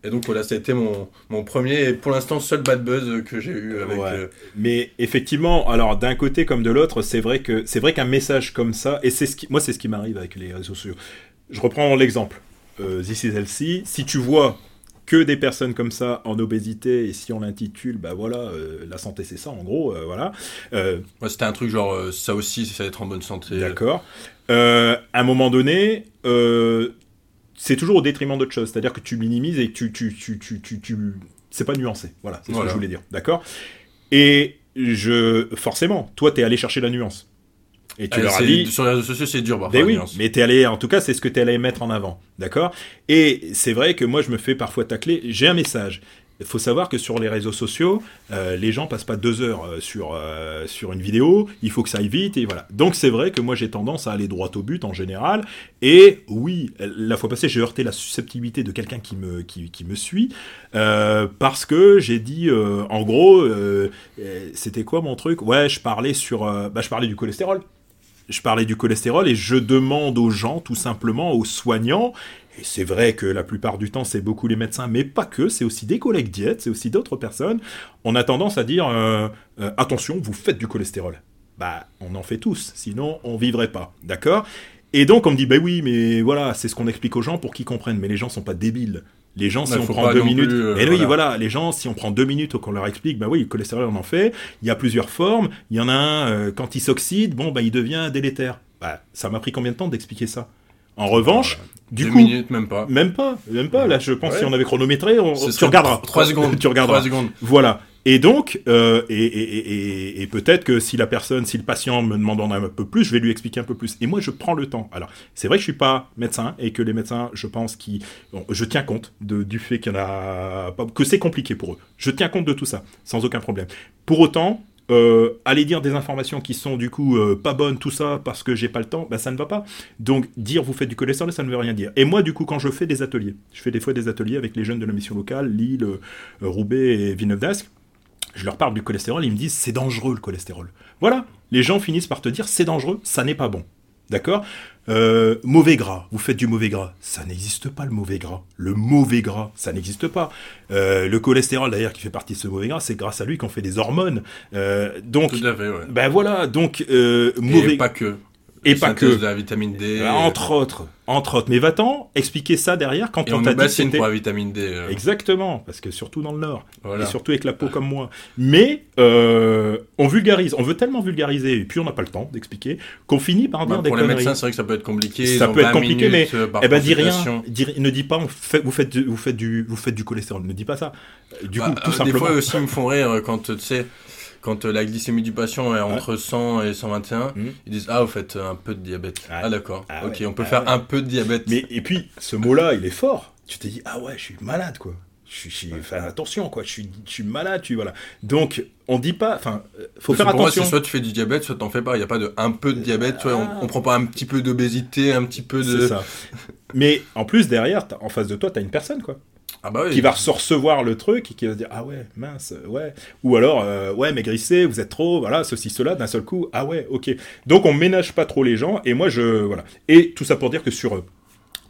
[SPEAKER 1] Et donc voilà, ça a été mon, mon premier et pour l'instant seul bad buzz que j'ai eu avec...
[SPEAKER 2] Ouais.
[SPEAKER 1] euh,
[SPEAKER 2] Mais effectivement, alors d'un côté comme de l'autre, c'est vrai que c'est vrai qu'un message comme ça, et c'est ce qui, moi c'est ce qui m'arrive avec les réseaux sociaux. Je reprends l'exemple. Euh, This is healthy. Si tu vois que des personnes comme ça en obésité et si on l'intitule, bah voilà, euh, la santé c'est ça en gros, euh, voilà. Euh,
[SPEAKER 1] ouais, C'était un truc genre, ça aussi, c'est être en bonne santé.
[SPEAKER 2] D'accord. À un moment donné, c'est toujours au détriment d'autre chose. C'est-à-dire que tu minimises et tu, tu, tu, tu, tu, tu- c'est pas nuancé. Voilà, c'est ce que je voulais dire. D'accord? Et je, forcément, toi, t'es allé chercher la nuance. Et tu
[SPEAKER 1] Euh,
[SPEAKER 2] leur as dit.
[SPEAKER 1] Sur les réseaux sociaux, c'est dur.
[SPEAKER 2] Ben
[SPEAKER 1] la
[SPEAKER 2] oui, mais t'es allé, en tout cas, c'est ce que t'es allé mettre en avant, d'accord? Et c'est vrai que moi, je me fais parfois tacler. J'ai un message. Il faut savoir que sur les réseaux sociaux, euh, les gens passent pas deux heures euh, sur euh, sur une vidéo. Il faut que ça aille vite et voilà. Donc c'est vrai que moi j'ai tendance à aller droit au but en général. Et oui, la fois passée, j'ai heurté la susceptibilité de quelqu'un qui me qui, qui me suit euh, parce que j'ai dit, euh, en gros, c'était quoi mon truc? Ouais, je parlais sur, bah, je parlais du cholestérol je parlais du cholestérol et je demande aux gens, tout simplement, aux soignants, et c'est vrai que la plupart du temps, c'est beaucoup les médecins, mais pas que, c'est aussi des collègues diètes, c'est aussi d'autres personnes, on a tendance à dire, euh, euh, attention, vous faites du cholestérol. Bah, on en fait tous, sinon on vivrait pas, d'accord? Et donc on me dit, bah oui, mais voilà, c'est ce qu'on explique aux gens pour qu'ils comprennent, mais les gens sont pas débiles. Les gens, si on prend deux minutes,
[SPEAKER 1] plus, euh,
[SPEAKER 2] et oui,
[SPEAKER 1] voilà.
[SPEAKER 2] voilà, les gens, si on prend deux minutes qu'on leur explique, bah oui, le cholestérol, on en fait. Il y a plusieurs formes. Il y en a un, euh, quand il s'oxyde, bon, bah, il devient délétère. Bah, ça m'a pris combien de temps d'expliquer ça? En revanche, du
[SPEAKER 1] Deux
[SPEAKER 2] coup,
[SPEAKER 1] minutes, même pas.
[SPEAKER 2] même pas, même pas. Là, je pense
[SPEAKER 1] Ouais.
[SPEAKER 2] si on avait chronométré, on, tu regarderas.
[SPEAKER 1] Trois secondes.
[SPEAKER 2] tu regarderas.
[SPEAKER 1] Trois secondes.
[SPEAKER 2] Voilà. Et donc, euh, et, peut-être que si la personne, si le patient me demande un peu plus, je vais lui expliquer un peu plus. Et moi, je prends le temps. Alors, c'est vrai que je suis pas médecin et que les médecins, je pense, qui, bon, je tiens compte de, du fait qu'il y en a que c'est compliqué pour eux. Je tiens compte de tout ça, sans aucun problème. Pour autant, euh, aller dire des informations qui sont du coup euh, pas bonnes, tout ça, parce que j'ai pas le temps, bah, ça ne va pas. Donc, dire vous faites du cholestérol, ça ne veut rien dire. Et moi, du coup, quand je fais des ateliers, je fais des fois des ateliers avec les jeunes de la mission locale, Lille, Roubaix et Villeneuve d'Ascq. Je leur parle du cholestérol, ils me disent c'est dangereux le cholestérol. Voilà, les gens finissent par te dire c'est dangereux, ça n'est pas bon. D'accord? Euh, Mauvais gras, vous faites du mauvais gras. Ça n'existe pas le mauvais gras. Le mauvais gras, ça n'existe pas. Euh, le cholestérol d'ailleurs qui fait partie de ce mauvais gras, c'est grâce à lui qu'on fait des hormones. Euh, donc,
[SPEAKER 1] Tout à fait, ouais.
[SPEAKER 2] ben voilà, donc euh,
[SPEAKER 1] Et
[SPEAKER 2] mauvais
[SPEAKER 1] pas que.
[SPEAKER 2] Et pas que.
[SPEAKER 1] de la vitamine D.
[SPEAKER 2] Euh, entre autres, entre autres. Mais va-t'en expliquer ça derrière quand
[SPEAKER 1] Et
[SPEAKER 2] on
[SPEAKER 1] on
[SPEAKER 2] t'a dit
[SPEAKER 1] bassine pour la vitamine D. euh,
[SPEAKER 2] Exactement, parce que surtout dans le Nord,
[SPEAKER 1] Voilà.
[SPEAKER 2] et surtout avec la peau comme moi. Mais euh, on vulgarise, on veut tellement vulgariser, et puis on n'a pas le temps d'expliquer, qu'on finit par
[SPEAKER 1] Bah,
[SPEAKER 2] dire des
[SPEAKER 1] pour les
[SPEAKER 2] conneries.
[SPEAKER 1] médecins, c'est vrai que ça peut être compliqué.
[SPEAKER 2] Ça peut être
[SPEAKER 1] 20
[SPEAKER 2] compliqué,
[SPEAKER 1] minutes, euh,
[SPEAKER 2] eh ben dis rien, dis- ne dis pas on fait- vous faites du, vous faites du vous faites du cholestérol, ne dis pas ça. Euh, Du
[SPEAKER 1] Bah,
[SPEAKER 2] coup, tout
[SPEAKER 1] euh,
[SPEAKER 2] simplement.
[SPEAKER 1] Des fois aussi, ils me font rire euh, quand, tu sais, quand euh, la glycémie du patient est entre 100 et 121,
[SPEAKER 2] Mhm.
[SPEAKER 1] ils disent Ah, vous faites euh, un peu de diabète.
[SPEAKER 2] Ah.
[SPEAKER 1] Ah, d'accord.
[SPEAKER 2] Ah
[SPEAKER 1] ok,
[SPEAKER 2] ouais.
[SPEAKER 1] on peut
[SPEAKER 2] Ah
[SPEAKER 1] faire
[SPEAKER 2] ouais.
[SPEAKER 1] un peu de diabète.
[SPEAKER 2] Mais et puis ce mot-là, il est fort. Tu te dis ah ouais, je suis malade quoi. Je suis, enfin, attention quoi, je suis, je suis malade, tu voilà. Donc on dit pas, enfin, euh, faut
[SPEAKER 1] Parce
[SPEAKER 2] faire
[SPEAKER 1] pour moi,
[SPEAKER 2] attention.
[SPEAKER 1] c'est soit tu fais du diabète, soit t'en fais pas. Il n'y a pas de un peu de diabète.
[SPEAKER 2] Ah.
[SPEAKER 1] on, on prend pas un petit peu d'obésité, un petit peu de.
[SPEAKER 2] C'est ça. Mais en plus derrière, en face de toi, t'as une personne quoi.
[SPEAKER 1] Ah bah oui.
[SPEAKER 2] qui va se recevoir le truc et qui va se dire ah ouais mince ouais. Ou alors euh, ouais maigrissez vous êtes trop voilà ceci cela d'un seul coup ah ouais ok. Donc on ménage pas trop les gens et moi je voilà. Et tout ça pour dire que sur euh,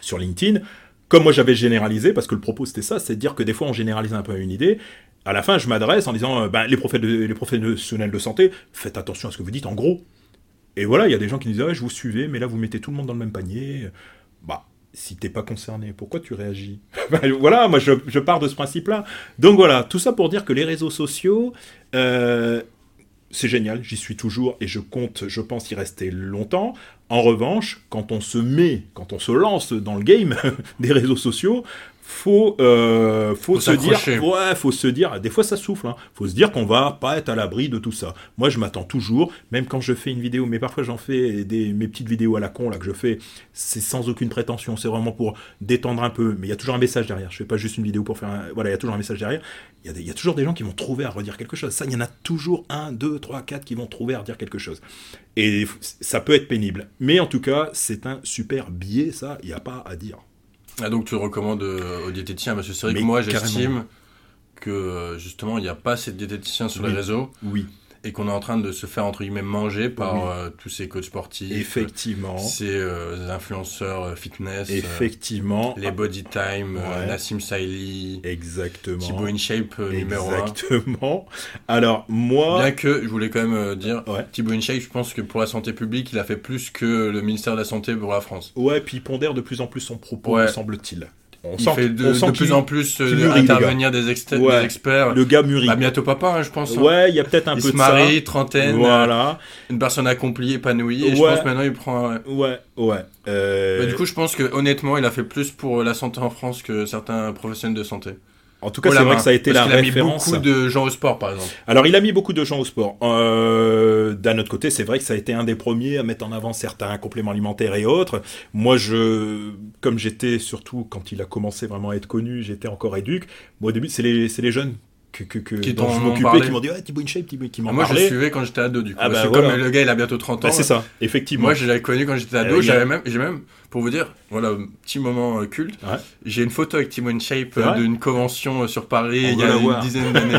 [SPEAKER 2] sur LinkedIn comme moi j'avais généralisé parce que le propos c'était ça c'est de dire que des fois on généralise un peu une idée à la fin je m'adresse en disant euh, ben, les, profils de- les professionnels de santé faites attention à ce que vous dites en gros. Et voilà il y a des gens qui disent ah je vous suivais mais là vous mettez tout le monde dans le même panier. bah si t'es pas concerné, pourquoi tu réagis Voilà, moi je, je pars de ce principe-là. Donc voilà, tout ça pour dire que les réseaux sociaux, euh, c'est génial, j'y suis toujours et je compte, je pense, y rester longtemps. En revanche, quand on se met, quand on se lance dans le game des réseaux sociaux, faut euh, faut,
[SPEAKER 1] Faut
[SPEAKER 2] se dire ouais faut se dire des fois ça souffle hein. faut se dire qu'on va pas être à l'abri de tout ça. Moi je m'attends toujours même quand je fais une vidéo mais parfois j'en fais des mes petites vidéos à la con là que je fais c'est sans aucune prétention c'est vraiment pour détendre un peu. Mais il y a toujours un message derrière. Je fais pas juste une vidéo pour faire un... voilà il y a toujours un message derrière. Il y, a y toujours des gens qui vont trouver à redire quelque chose. Ça il y en a toujours un deux trois quatre qui vont trouver à redire quelque chose. Et ça peut être pénible. Mais en tout cas c'est un super biais ça. Il n'y a pas à dire
[SPEAKER 1] Ah, donc tu le recommandes euh, aux diététiciens parce que c'est vrai
[SPEAKER 2] Mais
[SPEAKER 1] que moi j'estime que euh, justement il n'y a pas assez de diététiciens sur les réseaux.
[SPEAKER 2] oui
[SPEAKER 1] et qu'on est en train de se faire entre guillemets manger par
[SPEAKER 2] Oui.
[SPEAKER 1] euh, tous ces coachs sportifs,
[SPEAKER 2] effectivement
[SPEAKER 1] ces euh, influenceurs euh, fitness, euh, les Body Time, euh,
[SPEAKER 2] Ouais.
[SPEAKER 1] Nassim Saïli,
[SPEAKER 2] Exactement.
[SPEAKER 1] Thibaut InShape euh, numéro 1.
[SPEAKER 2] Exactement. Alors, moi.
[SPEAKER 1] Bien que, je voulais quand même euh, dire,
[SPEAKER 2] Ouais.
[SPEAKER 1] Thibaut InShape, je pense que pour la santé publique, il a fait plus que le ministère de la Santé pour la France.
[SPEAKER 2] Ouais, puis il pondère de plus en plus son propos,
[SPEAKER 1] Ouais.
[SPEAKER 2] me semble-t-il. On
[SPEAKER 1] Il
[SPEAKER 2] sent,
[SPEAKER 1] fait de,
[SPEAKER 2] on sent
[SPEAKER 1] de
[SPEAKER 2] qu'il-
[SPEAKER 1] plus en plus euh,
[SPEAKER 2] mûrit,
[SPEAKER 1] intervenir des,
[SPEAKER 2] Ouais.
[SPEAKER 1] des experts.
[SPEAKER 2] Le gars mûrit.
[SPEAKER 1] Bah, bientôt papa, hein, je pense. hein.
[SPEAKER 2] ouais, il y a peut-être un
[SPEAKER 1] il
[SPEAKER 2] peu
[SPEAKER 1] se
[SPEAKER 2] de
[SPEAKER 1] marie,
[SPEAKER 2] ça.
[SPEAKER 1] trentaine,
[SPEAKER 2] Voilà.
[SPEAKER 1] une personne accomplie, épanouie, et je pense maintenant il prend... ouais.
[SPEAKER 2] Ouais, ouais. Euh,
[SPEAKER 1] Bah, du coup, je pense que honnêtement, il a fait plus pour la santé en France que certains professionnels de santé.
[SPEAKER 2] En tout cas,
[SPEAKER 1] Oh
[SPEAKER 2] c'est vrai que ça a été la
[SPEAKER 1] qu'il a mis
[SPEAKER 2] référence.
[SPEAKER 1] beaucoup de gens au sport, par exemple.
[SPEAKER 2] Alors, il a mis beaucoup de gens au sport. Euh, D'un autre côté, c'est vrai que ça a été un des premiers à mettre en avant certains compléments alimentaires et autres. Moi, je, comme j'étais surtout quand il a commencé vraiment à être connu, j'étais encore éduque. Moi, au début, c'est les, c'est les jeunes que, que, que
[SPEAKER 1] Qui
[SPEAKER 2] dont je m'occupais, qui m'ont dit, ouais, Thibaut InShape, Thibaut, qui m'en
[SPEAKER 1] Moi, je le
[SPEAKER 2] parlaient.
[SPEAKER 1] suivais quand j'étais ado, du coup.
[SPEAKER 2] Ah,
[SPEAKER 1] parce
[SPEAKER 2] bah,
[SPEAKER 1] que
[SPEAKER 2] voilà.
[SPEAKER 1] comme le gars, il a bientôt 30 ans.
[SPEAKER 2] Bah, c'est ça, effectivement.
[SPEAKER 1] Moi, je l'avais connu quand j'étais ado.
[SPEAKER 2] Euh, a-
[SPEAKER 1] J'avais même, j'ai même, pour vous dire, voilà, petit moment euh, culte.
[SPEAKER 2] Ouais.
[SPEAKER 1] J'ai une photo avec Timon Shape
[SPEAKER 2] C'est
[SPEAKER 1] euh, d'une convention euh, sur Paris
[SPEAKER 2] On
[SPEAKER 1] il y a une
[SPEAKER 2] voir.
[SPEAKER 1] dizaine d'années.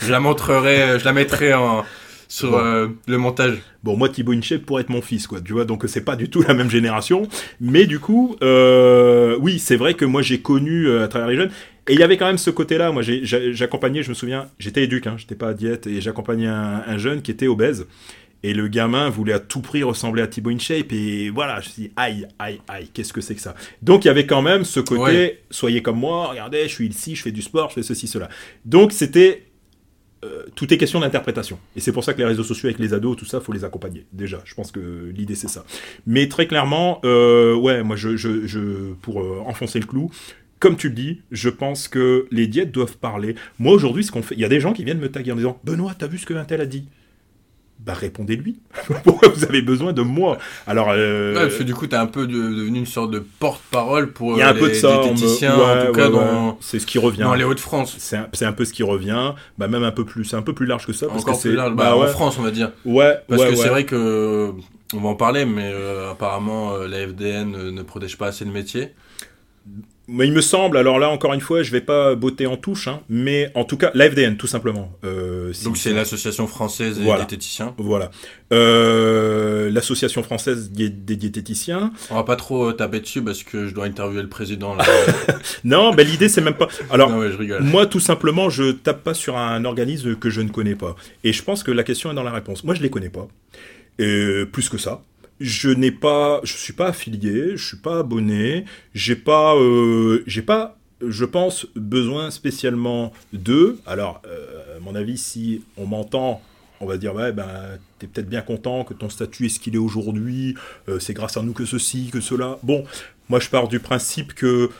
[SPEAKER 1] je la montrerai, euh, je la mettrai en, sur
[SPEAKER 2] Bon.
[SPEAKER 1] euh, le montage.
[SPEAKER 2] Bon, moi, Thibaut InShape pourrait être mon fils, quoi. Tu vois, donc c'est pas du tout la même génération. Mais du coup, euh, oui, c'est vrai que moi, j'ai connu euh, à travers les jeunes. Et il y avait quand même ce côté-là. Moi, j'accompagnais, je me souviens, j'étais éduque, hein, j'étais pas à diète, et j'accompagnais un, un jeune qui était obèse. Et le gamin voulait à tout prix ressembler à Thibaut InShape. Et voilà, je me suis dit, aïe, aïe, aïe, qu'est-ce que c'est que ça? Donc, il y avait quand même ce côté,
[SPEAKER 1] Ouais.
[SPEAKER 2] soyez comme moi, regardez, je suis ici, je fais du sport, je fais ceci, cela. Donc, c'était euh, tout est question d'interprétation. Et c'est pour ça que les réseaux sociaux avec les ados, tout ça, faut les accompagner. Déjà, je pense que l'idée c'est ça. Mais très clairement, euh, ouais, moi, je, je, je pour euh, enfoncer le clou, comme tu le dis, je pense que les diètes doivent parler. Moi aujourd'hui, ce qu'on fait, il y a des gens qui viennent me taguer en disant, Benoît, t'as vu ce que un tel a dit? Bah répondez-lui. Pourquoi vous avez besoin de moi? Alors, euh,
[SPEAKER 1] Ouais, parce que du coup, t'es un peu de- devenu une sorte de porte-parole pour euh, les diététiciens, en tout cas dans,
[SPEAKER 2] c'est ce qui revient.
[SPEAKER 1] dans les Hauts-de-France.
[SPEAKER 2] C'est un, peu ce qui revient, bah même un peu plus, c'est un peu plus large que ça. Parce
[SPEAKER 1] Encore
[SPEAKER 2] que c'est,
[SPEAKER 1] large,
[SPEAKER 2] bah,
[SPEAKER 1] bah,
[SPEAKER 2] ouais,
[SPEAKER 1] en France, on va dire.
[SPEAKER 2] ouais,
[SPEAKER 1] Parce
[SPEAKER 2] ouais,
[SPEAKER 1] que c'est vrai que, euh, on va en parler, mais euh, apparemment, euh, la FDN ne protège pas assez le métier.
[SPEAKER 2] Mais il me semble, alors là encore une fois, je vais pas botter en touche, hein, mais en tout cas, l'AFDN tout simplement. Euh, si-
[SPEAKER 1] Donc c'est l'association française des
[SPEAKER 2] Voilà.
[SPEAKER 1] diététiciens.
[SPEAKER 2] Voilà. Euh, L'association française des diététiciens.
[SPEAKER 1] On va pas trop euh, taper dessus parce que je dois interviewer le président. Là.
[SPEAKER 2] Non, ben l'idée c'est même pas. Alors,
[SPEAKER 1] non, ouais, je rigole.
[SPEAKER 2] Moi, tout simplement, je tape pas sur un organisme que je ne connais pas. Et je pense que la question est dans la réponse. Moi, je les connais pas. Et plus que ça. Je n'ai pas, je suis pas affilié, je suis pas abonné, j'ai pas, euh, j'ai pas, je pense, besoin spécialement d'eux. Alors, euh, à mon avis, si on m'entend, on va dire, ouais, ben, t'es peut-être bien content que ton statut est ce qu'il est aujourd'hui, euh, c'est grâce à nous que ceci, que cela. Bon, moi, je pars du principe que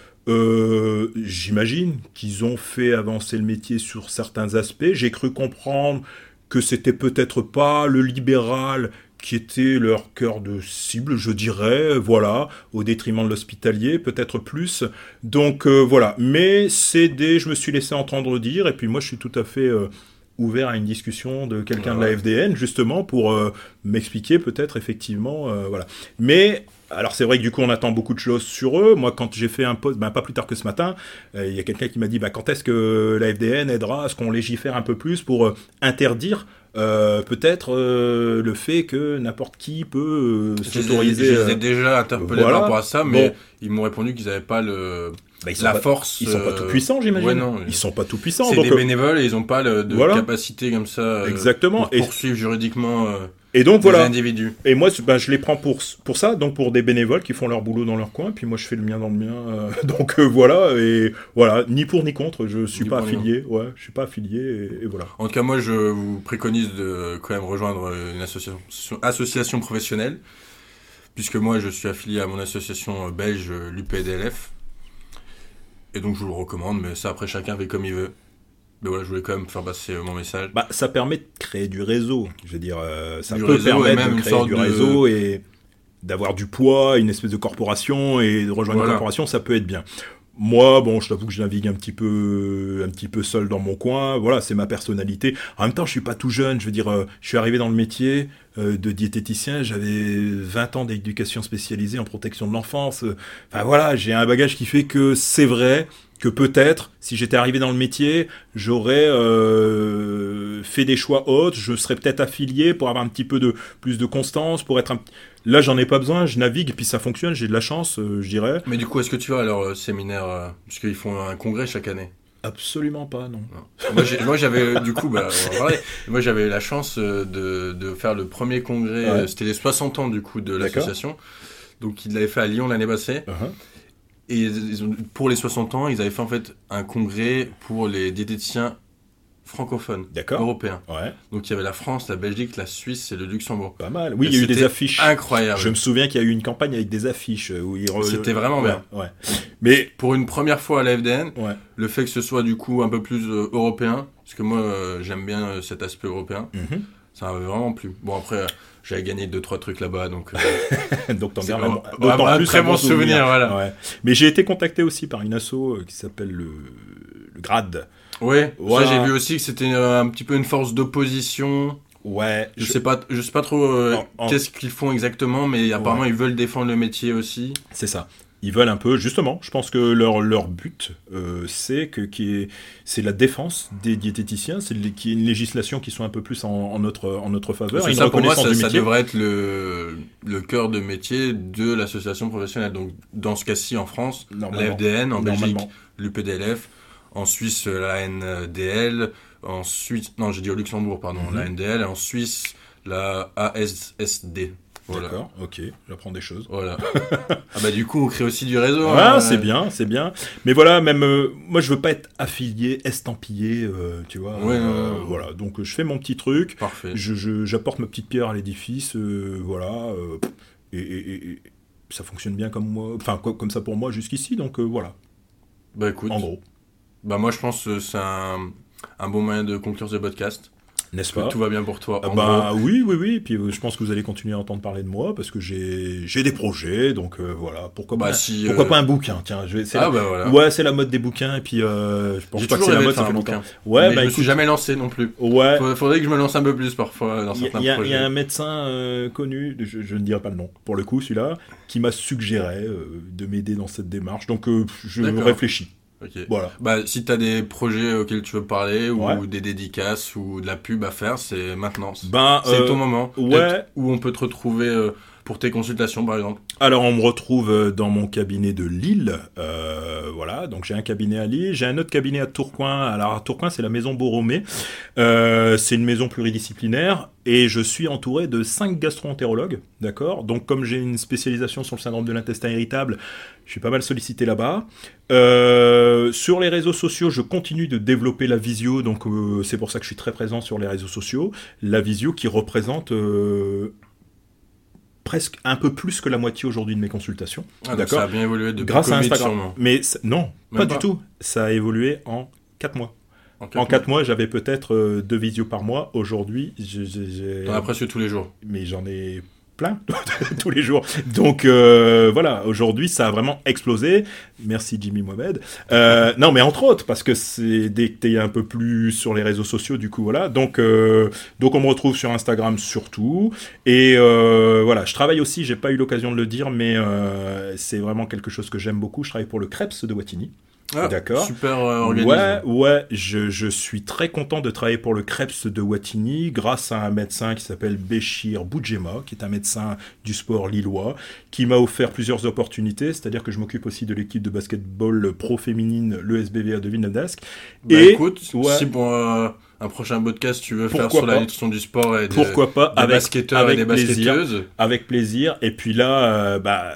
[SPEAKER 2] J'imagine qu'ils ont fait avancer le métier sur certains aspects. J'ai cru comprendre que c'était peut-être pas le libéral qui était leur cœur de cible, je dirais, voilà, au détriment de l'hospitalier, peut-être plus. Donc euh, voilà, mais c'est des, je me suis laissé entendre dire, et puis moi je suis tout à fait euh, ouvert à une discussion de quelqu'un de la. FDN, justement, pour euh, m'expliquer peut-être effectivement, voilà. Mais alors c'est vrai que du coup on attend beaucoup de choses sur eux. Moi quand j'ai fait un post, ben, pas plus tard que ce matin, euh, il y a quelqu'un qui m'a dit bah, quand est-ce que la FDN aidera à ce qu'on légifère un peu plus pour euh, interdire euh, peut-être euh, le fait que n'importe qui peut euh, s'autoriser.
[SPEAKER 1] Je les
[SPEAKER 2] euh,
[SPEAKER 1] ai déjà interpellés
[SPEAKER 2] voilà.
[SPEAKER 1] par rapport à ça, mais
[SPEAKER 2] Bon.
[SPEAKER 1] ils m'ont répondu qu'ils n'avaient pas le,
[SPEAKER 2] bah, ils sont
[SPEAKER 1] la
[SPEAKER 2] pas,
[SPEAKER 1] force.
[SPEAKER 2] ils sont pas
[SPEAKER 1] euh,
[SPEAKER 2] tout puissants j'imagine.
[SPEAKER 1] ouais, non.
[SPEAKER 2] ils sont pas tout puissants.
[SPEAKER 1] C'est des
[SPEAKER 2] euh,
[SPEAKER 1] bénévoles et ils n'ont pas le, de
[SPEAKER 2] Voilà.
[SPEAKER 1] capacité comme ça euh,
[SPEAKER 2] Exactement.
[SPEAKER 1] pour
[SPEAKER 2] Et,
[SPEAKER 1] poursuivre juridiquement euh,
[SPEAKER 2] et donc
[SPEAKER 1] des
[SPEAKER 2] voilà.
[SPEAKER 1] individus.
[SPEAKER 2] Et moi, ben, je les prends pour, pour ça, donc pour des bénévoles qui font leur boulot dans leur coin, puis moi je fais le mien dans le mien. euh, donc euh, voilà, et voilà, ni pour ni contre, je suis
[SPEAKER 1] Ni
[SPEAKER 2] pas affilié, ouais, je suis pas affilié, et, et voilà.
[SPEAKER 1] En tout cas, moi, je vous préconise de quand même rejoindre une association, association professionnelle. puisque moi je suis affilié à mon association euh, belge euh, l'UPDLF. Et donc je vous le recommande, mais ça après chacun fait comme il veut. Mais voilà, je voulais quand même faire passer euh, mon message.
[SPEAKER 2] Bah, ça permet de créer du réseau. Je veux dire, euh, ça
[SPEAKER 1] Du
[SPEAKER 2] peut permettre
[SPEAKER 1] même
[SPEAKER 2] de créer du
[SPEAKER 1] de-
[SPEAKER 2] réseau et d'avoir du poids, une espèce de corporation et de rejoindre
[SPEAKER 1] Voilà.
[SPEAKER 2] une corporation, ça peut être bien. Moi, bon, je t'avoue que je navigue un petit peu, un petit peu seul dans mon coin. Voilà, c'est ma personnalité. En même temps, je suis pas tout jeune. Je veux dire, euh, je suis arrivé dans le métier euh, de diététicien. J'avais 20 ans d'éducation spécialisée en protection de l'enfance. Enfin voilà, j'ai un bagage qui fait que c'est vrai que peut-être, si j'étais arrivé dans le métier, j'aurais euh, fait des choix autres. Je serais peut-être affilié pour avoir un petit peu de plus de constance, pour être un. Là, j'en ai pas besoin. Je navigue puis ça fonctionne. J'ai de la chance, euh, je dirais.
[SPEAKER 1] Mais du coup, est-ce que tu vas à leur euh, séminaire Parce qu'ils font un congrès chaque année?
[SPEAKER 2] Absolument pas, non.
[SPEAKER 1] moi, j'avais, du coup, bah. Moi, j'avais la chance de, de faire le premier congrès.
[SPEAKER 2] Ouais.
[SPEAKER 1] C'était les 60 ans, du coup, de l'association. Donc, ils l'avaient fait à Lyon l'année passée.
[SPEAKER 2] Uh-huh.
[SPEAKER 1] Et ils ils ont- pour les 60 ans, ils avaient fait en fait un congrès pour les diététiciens francophones, européens.
[SPEAKER 2] Ouais,
[SPEAKER 1] Donc il y avait la France, la Belgique, la Suisse et le Luxembourg.
[SPEAKER 2] pas mal. Oui,
[SPEAKER 1] Et
[SPEAKER 2] il y a eu des affiches.
[SPEAKER 1] Incroyable.
[SPEAKER 2] Je me souviens qu'il y a eu une campagne avec des affiches euh, où ils
[SPEAKER 1] C'était vraiment
[SPEAKER 2] Ouais,
[SPEAKER 1] bien.
[SPEAKER 2] Ouais. Mais
[SPEAKER 1] Pour une première fois à la FDN, le fait que ce soit du coup un peu plus euh, européen, parce que moi euh, j'aime bien euh, cet aspect européen,
[SPEAKER 2] Mhm.
[SPEAKER 1] ça m'avait vraiment plu. Bon après, j'avais gagné 2-3 trucs là-bas, donc euh,
[SPEAKER 2] Donc t'en gardes
[SPEAKER 1] vraiment-
[SPEAKER 2] un, plus
[SPEAKER 1] très
[SPEAKER 2] un
[SPEAKER 1] bon souvenir. voilà.
[SPEAKER 2] Ouais. Mais j'ai été contacté aussi par une asso euh, qui s'appelle le, le GRAD.
[SPEAKER 1] Ouais,
[SPEAKER 2] Voilà.
[SPEAKER 1] ça j'ai vu aussi que c'était euh, un petit peu une force d'opposition.
[SPEAKER 2] Ouais.
[SPEAKER 1] Je sais pas, je sais pas trop euh,
[SPEAKER 2] En-
[SPEAKER 1] qu'est-ce qu'ils font exactement, mais apparemment ils veulent défendre le métier aussi.
[SPEAKER 2] C'est ça. Ils veulent un peu, justement, je pense que leur, leur but, euh, c'est que c'est la défense des diététiciens, c'est qu'il y ait une législation qui soit un peu plus en, en notre, en notre faveur, une
[SPEAKER 1] ça pour moi ça, devrait être le, le cœur de métier de l'association professionnelle. Donc dans ce cas-ci en France, la
[SPEAKER 2] Normalement.
[SPEAKER 1] FDN, en Belgique l'UPDLF, en Suisse la NDL, en Suisse, non j'ai dit au Luxembourg pardon,
[SPEAKER 2] Mhm.
[SPEAKER 1] la NDL, et en Suisse la ASSD. Voilà.
[SPEAKER 2] D'accord, ok, j'apprends des choses.
[SPEAKER 1] Voilà. ah bah du coup on crée aussi du réseau.
[SPEAKER 2] Ah,
[SPEAKER 1] hein.
[SPEAKER 2] c'est bien, c'est bien. Mais voilà, même euh, moi, je veux pas être affilié, estampillé, euh, tu vois.
[SPEAKER 1] Ouais,
[SPEAKER 2] euh,
[SPEAKER 1] non.
[SPEAKER 2] Voilà, donc je fais mon petit truc,
[SPEAKER 1] Parfait.
[SPEAKER 2] je, je- j'apporte ma petite pierre à l'édifice, voilà, et, et- et- et ça fonctionne bien comme moi, enfin co- comme ça pour moi jusqu'ici, donc voilà,
[SPEAKER 1] Bah écoute,
[SPEAKER 2] en gros,
[SPEAKER 1] bah moi je pense que c'est un, un bon moyen de conclure ce podcast.
[SPEAKER 2] N'est-ce pas
[SPEAKER 1] tout va bien pour toi.
[SPEAKER 2] Ah
[SPEAKER 1] en
[SPEAKER 2] bah
[SPEAKER 1] gros?
[SPEAKER 2] oui, oui, oui. Puis euh, je pense que vous allez continuer à entendre parler de moi parce que j'ai des projets, donc euh, voilà. Pourquoi
[SPEAKER 1] Bah,
[SPEAKER 2] pas
[SPEAKER 1] si,
[SPEAKER 2] Pourquoi
[SPEAKER 1] euh,
[SPEAKER 2] pas un bouquin? Tiens, je vais. c'est
[SPEAKER 1] Ah
[SPEAKER 2] la-
[SPEAKER 1] bah voilà.
[SPEAKER 2] Ouais, c'est la mode des bouquins et puis euh, je pense pas que c'est la mode. Ça fait longtemps. Ouais,
[SPEAKER 1] mais
[SPEAKER 2] bah
[SPEAKER 1] je me suis
[SPEAKER 2] écoute.
[SPEAKER 1] jamais lancé non plus.
[SPEAKER 2] Ouais.
[SPEAKER 1] Faudrait, faudrait que je me lance un peu plus parfois dans certains
[SPEAKER 2] y a-
[SPEAKER 1] projets.
[SPEAKER 2] il y a un médecin connu, je, je ne dirai pas le nom pour le coup, celui-là, qui m'a suggéré de m'aider dans cette démarche. Donc je réfléchis. Voilà.
[SPEAKER 1] Bah, si t'as des projets auxquels tu veux parler ou
[SPEAKER 2] Ouais.
[SPEAKER 1] des dédicaces ou de la pub à faire, c'est maintenant.
[SPEAKER 2] Ben,
[SPEAKER 1] c'est
[SPEAKER 2] euh,
[SPEAKER 1] ton moment.
[SPEAKER 2] ouais.
[SPEAKER 1] Où on peut te retrouver euh, pour tes consultations, par exemple.
[SPEAKER 2] Alors on me retrouve euh, dans mon cabinet de Lille, euh, voilà, donc j'ai un cabinet à Lille, j'ai un autre cabinet à Tourcoing, alors à Tourcoing c'est la maison Borromée, Euh, c'est une maison pluridisciplinaire, et je suis entouré de cinq gastro-entérologues, d'accord? Donc comme j'ai une spécialisation sur le syndrome de l'intestin irritable, je suis pas mal sollicité là-bas. Sur les réseaux sociaux, je continue de développer la visio, donc c'est pour ça que je suis très présent sur les réseaux sociaux, la visio qui représente... presque un peu plus que la moitié aujourd'hui de mes consultations.
[SPEAKER 1] Ah,
[SPEAKER 2] D'accord.
[SPEAKER 1] Ça a bien évolué depuis
[SPEAKER 2] Grâce à Instagram.
[SPEAKER 1] sûrement.
[SPEAKER 2] Mais non,
[SPEAKER 1] Même
[SPEAKER 2] pas,
[SPEAKER 1] pas.
[SPEAKER 2] du tout. Ça a évolué en 4 mois.
[SPEAKER 1] En
[SPEAKER 2] En 4 mois, j'avais peut-être euh, deux visios par mois. Aujourd'hui, j'ai-
[SPEAKER 1] T'en as presque tous les jours.
[SPEAKER 2] mais j'en ai plein tous les jours. Donc euh, voilà, aujourd'hui ça a vraiment explosé. Merci Jimmy Mohamed. Euh, non mais entre autres parce que c'est dès que t'es un peu plus sur les réseaux sociaux du coup voilà. Donc euh, donc on me retrouve sur Instagram surtout et voilà je travaille aussi. J'ai pas eu l'occasion de le dire mais c'est vraiment quelque chose que j'aime beaucoup. Je travaille pour le Krebs de Wattignies.
[SPEAKER 1] Ah,
[SPEAKER 2] D'accord.
[SPEAKER 1] Super euh, organisé.
[SPEAKER 2] Ouais, ouais, je, je suis très content de travailler pour le Krebs de Wattignies grâce à un médecin qui s'appelle Béchir Boudjema, qui est un médecin du sport lillois, qui m'a offert plusieurs opportunités, c'est-à-dire que je m'occupe aussi de l'équipe de basketball pro féminine, le SBVA de Villeneuve-d'Ascq.
[SPEAKER 1] Bah,
[SPEAKER 2] Et-
[SPEAKER 1] écoute,
[SPEAKER 2] ouais.
[SPEAKER 1] si pour euh, un prochain podcast tu veux faire sur la nutrition du sport et des,
[SPEAKER 2] Pourquoi pas
[SPEAKER 1] des
[SPEAKER 2] avec,
[SPEAKER 1] basketteurs
[SPEAKER 2] avec
[SPEAKER 1] et des
[SPEAKER 2] plaisir.
[SPEAKER 1] basketteuses,
[SPEAKER 2] avec plaisir. Et puis là, euh, bah,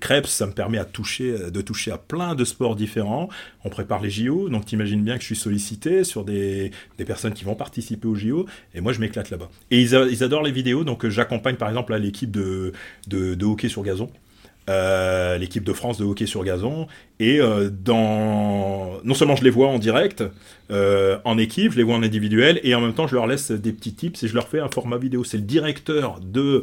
[SPEAKER 2] Krebs, ça me permet à toucher, de toucher à plein de sports différents. On prépare les JO, donc t'imagines bien que je suis sollicité sur des, des personnes qui vont participer aux JO, et moi je m'éclate là-bas. Et ils, adorent les vidéos, donc j'accompagne par exemple l'équipe de, de hockey sur gazon. Euh, l'équipe de France de hockey sur gazon. Et euh, dans... non seulement je les vois en direct, euh, en équipe, je les vois en individuel, et en même temps je leur laisse des petits tips et je leur fais un format vidéo. C'est le directeur de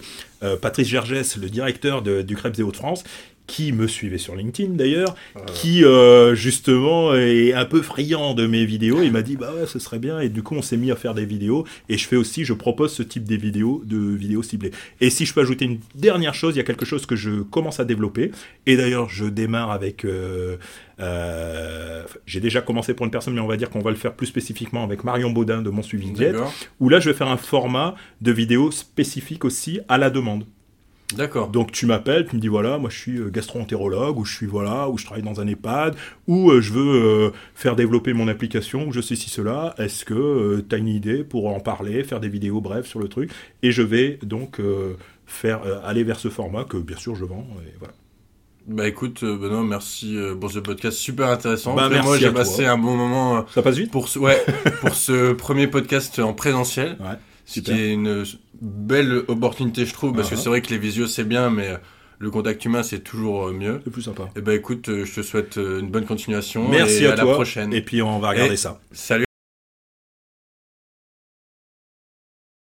[SPEAKER 2] Patrice Gergès, le directeur du Crêpes des Hauts-de-France, qui me suivait sur LinkedIn d'ailleurs, qui euh, justement est un peu friand de mes vidéos. Il m'a dit bah ouais, ce serait bien. Et du coup, on s'est mis à faire des vidéos. Et je fais aussi, je propose ce type de vidéos, de vidéos ciblées. Et si je peux ajouter une dernière chose, il y a quelque chose que je commence à développer. Et d'ailleurs, je démarre avec. Euh, euh, j'ai déjà commencé pour une personne, mais on va dire qu'on va le faire plus spécifiquement avec Marion Baudin de Mon Suivi Diète, où là je vais faire un format de vidéo spécifique aussi à la demande.
[SPEAKER 1] D'accord.
[SPEAKER 2] Donc tu m'appelles, tu me dis voilà, moi je suis euh, gastro-entérologue, ou je suis voilà, ou je travaille dans un EHPAD, ou euh, je veux euh, faire développer mon application, ou je sais si cela. Est-ce que tu as une idée pour en parler, faire des vidéos brèves sur le truc? Et je vais donc faire aller vers ce format que bien sûr je vends. Et voilà.
[SPEAKER 1] Bah écoute Benoît, merci pour ce podcast super intéressant. Bah, moi j'ai passé un bon moment.
[SPEAKER 2] Ça passe vite?
[SPEAKER 1] Pour ce, ouais, pour ce premier podcast en présentiel. Ouais. Ce qui est une belle opportunité, je trouve, parce que ah. c'est vrai que les visios c'est bien, mais le contact humain c'est toujours euh, mieux.
[SPEAKER 2] C'est plus sympa.
[SPEAKER 1] Et eh ben écoute, euh, je te souhaite euh, une bonne continuation.
[SPEAKER 2] Merci
[SPEAKER 1] et
[SPEAKER 2] à,
[SPEAKER 1] la prochaine.
[SPEAKER 2] Et puis on va regarder ça.
[SPEAKER 1] Salut.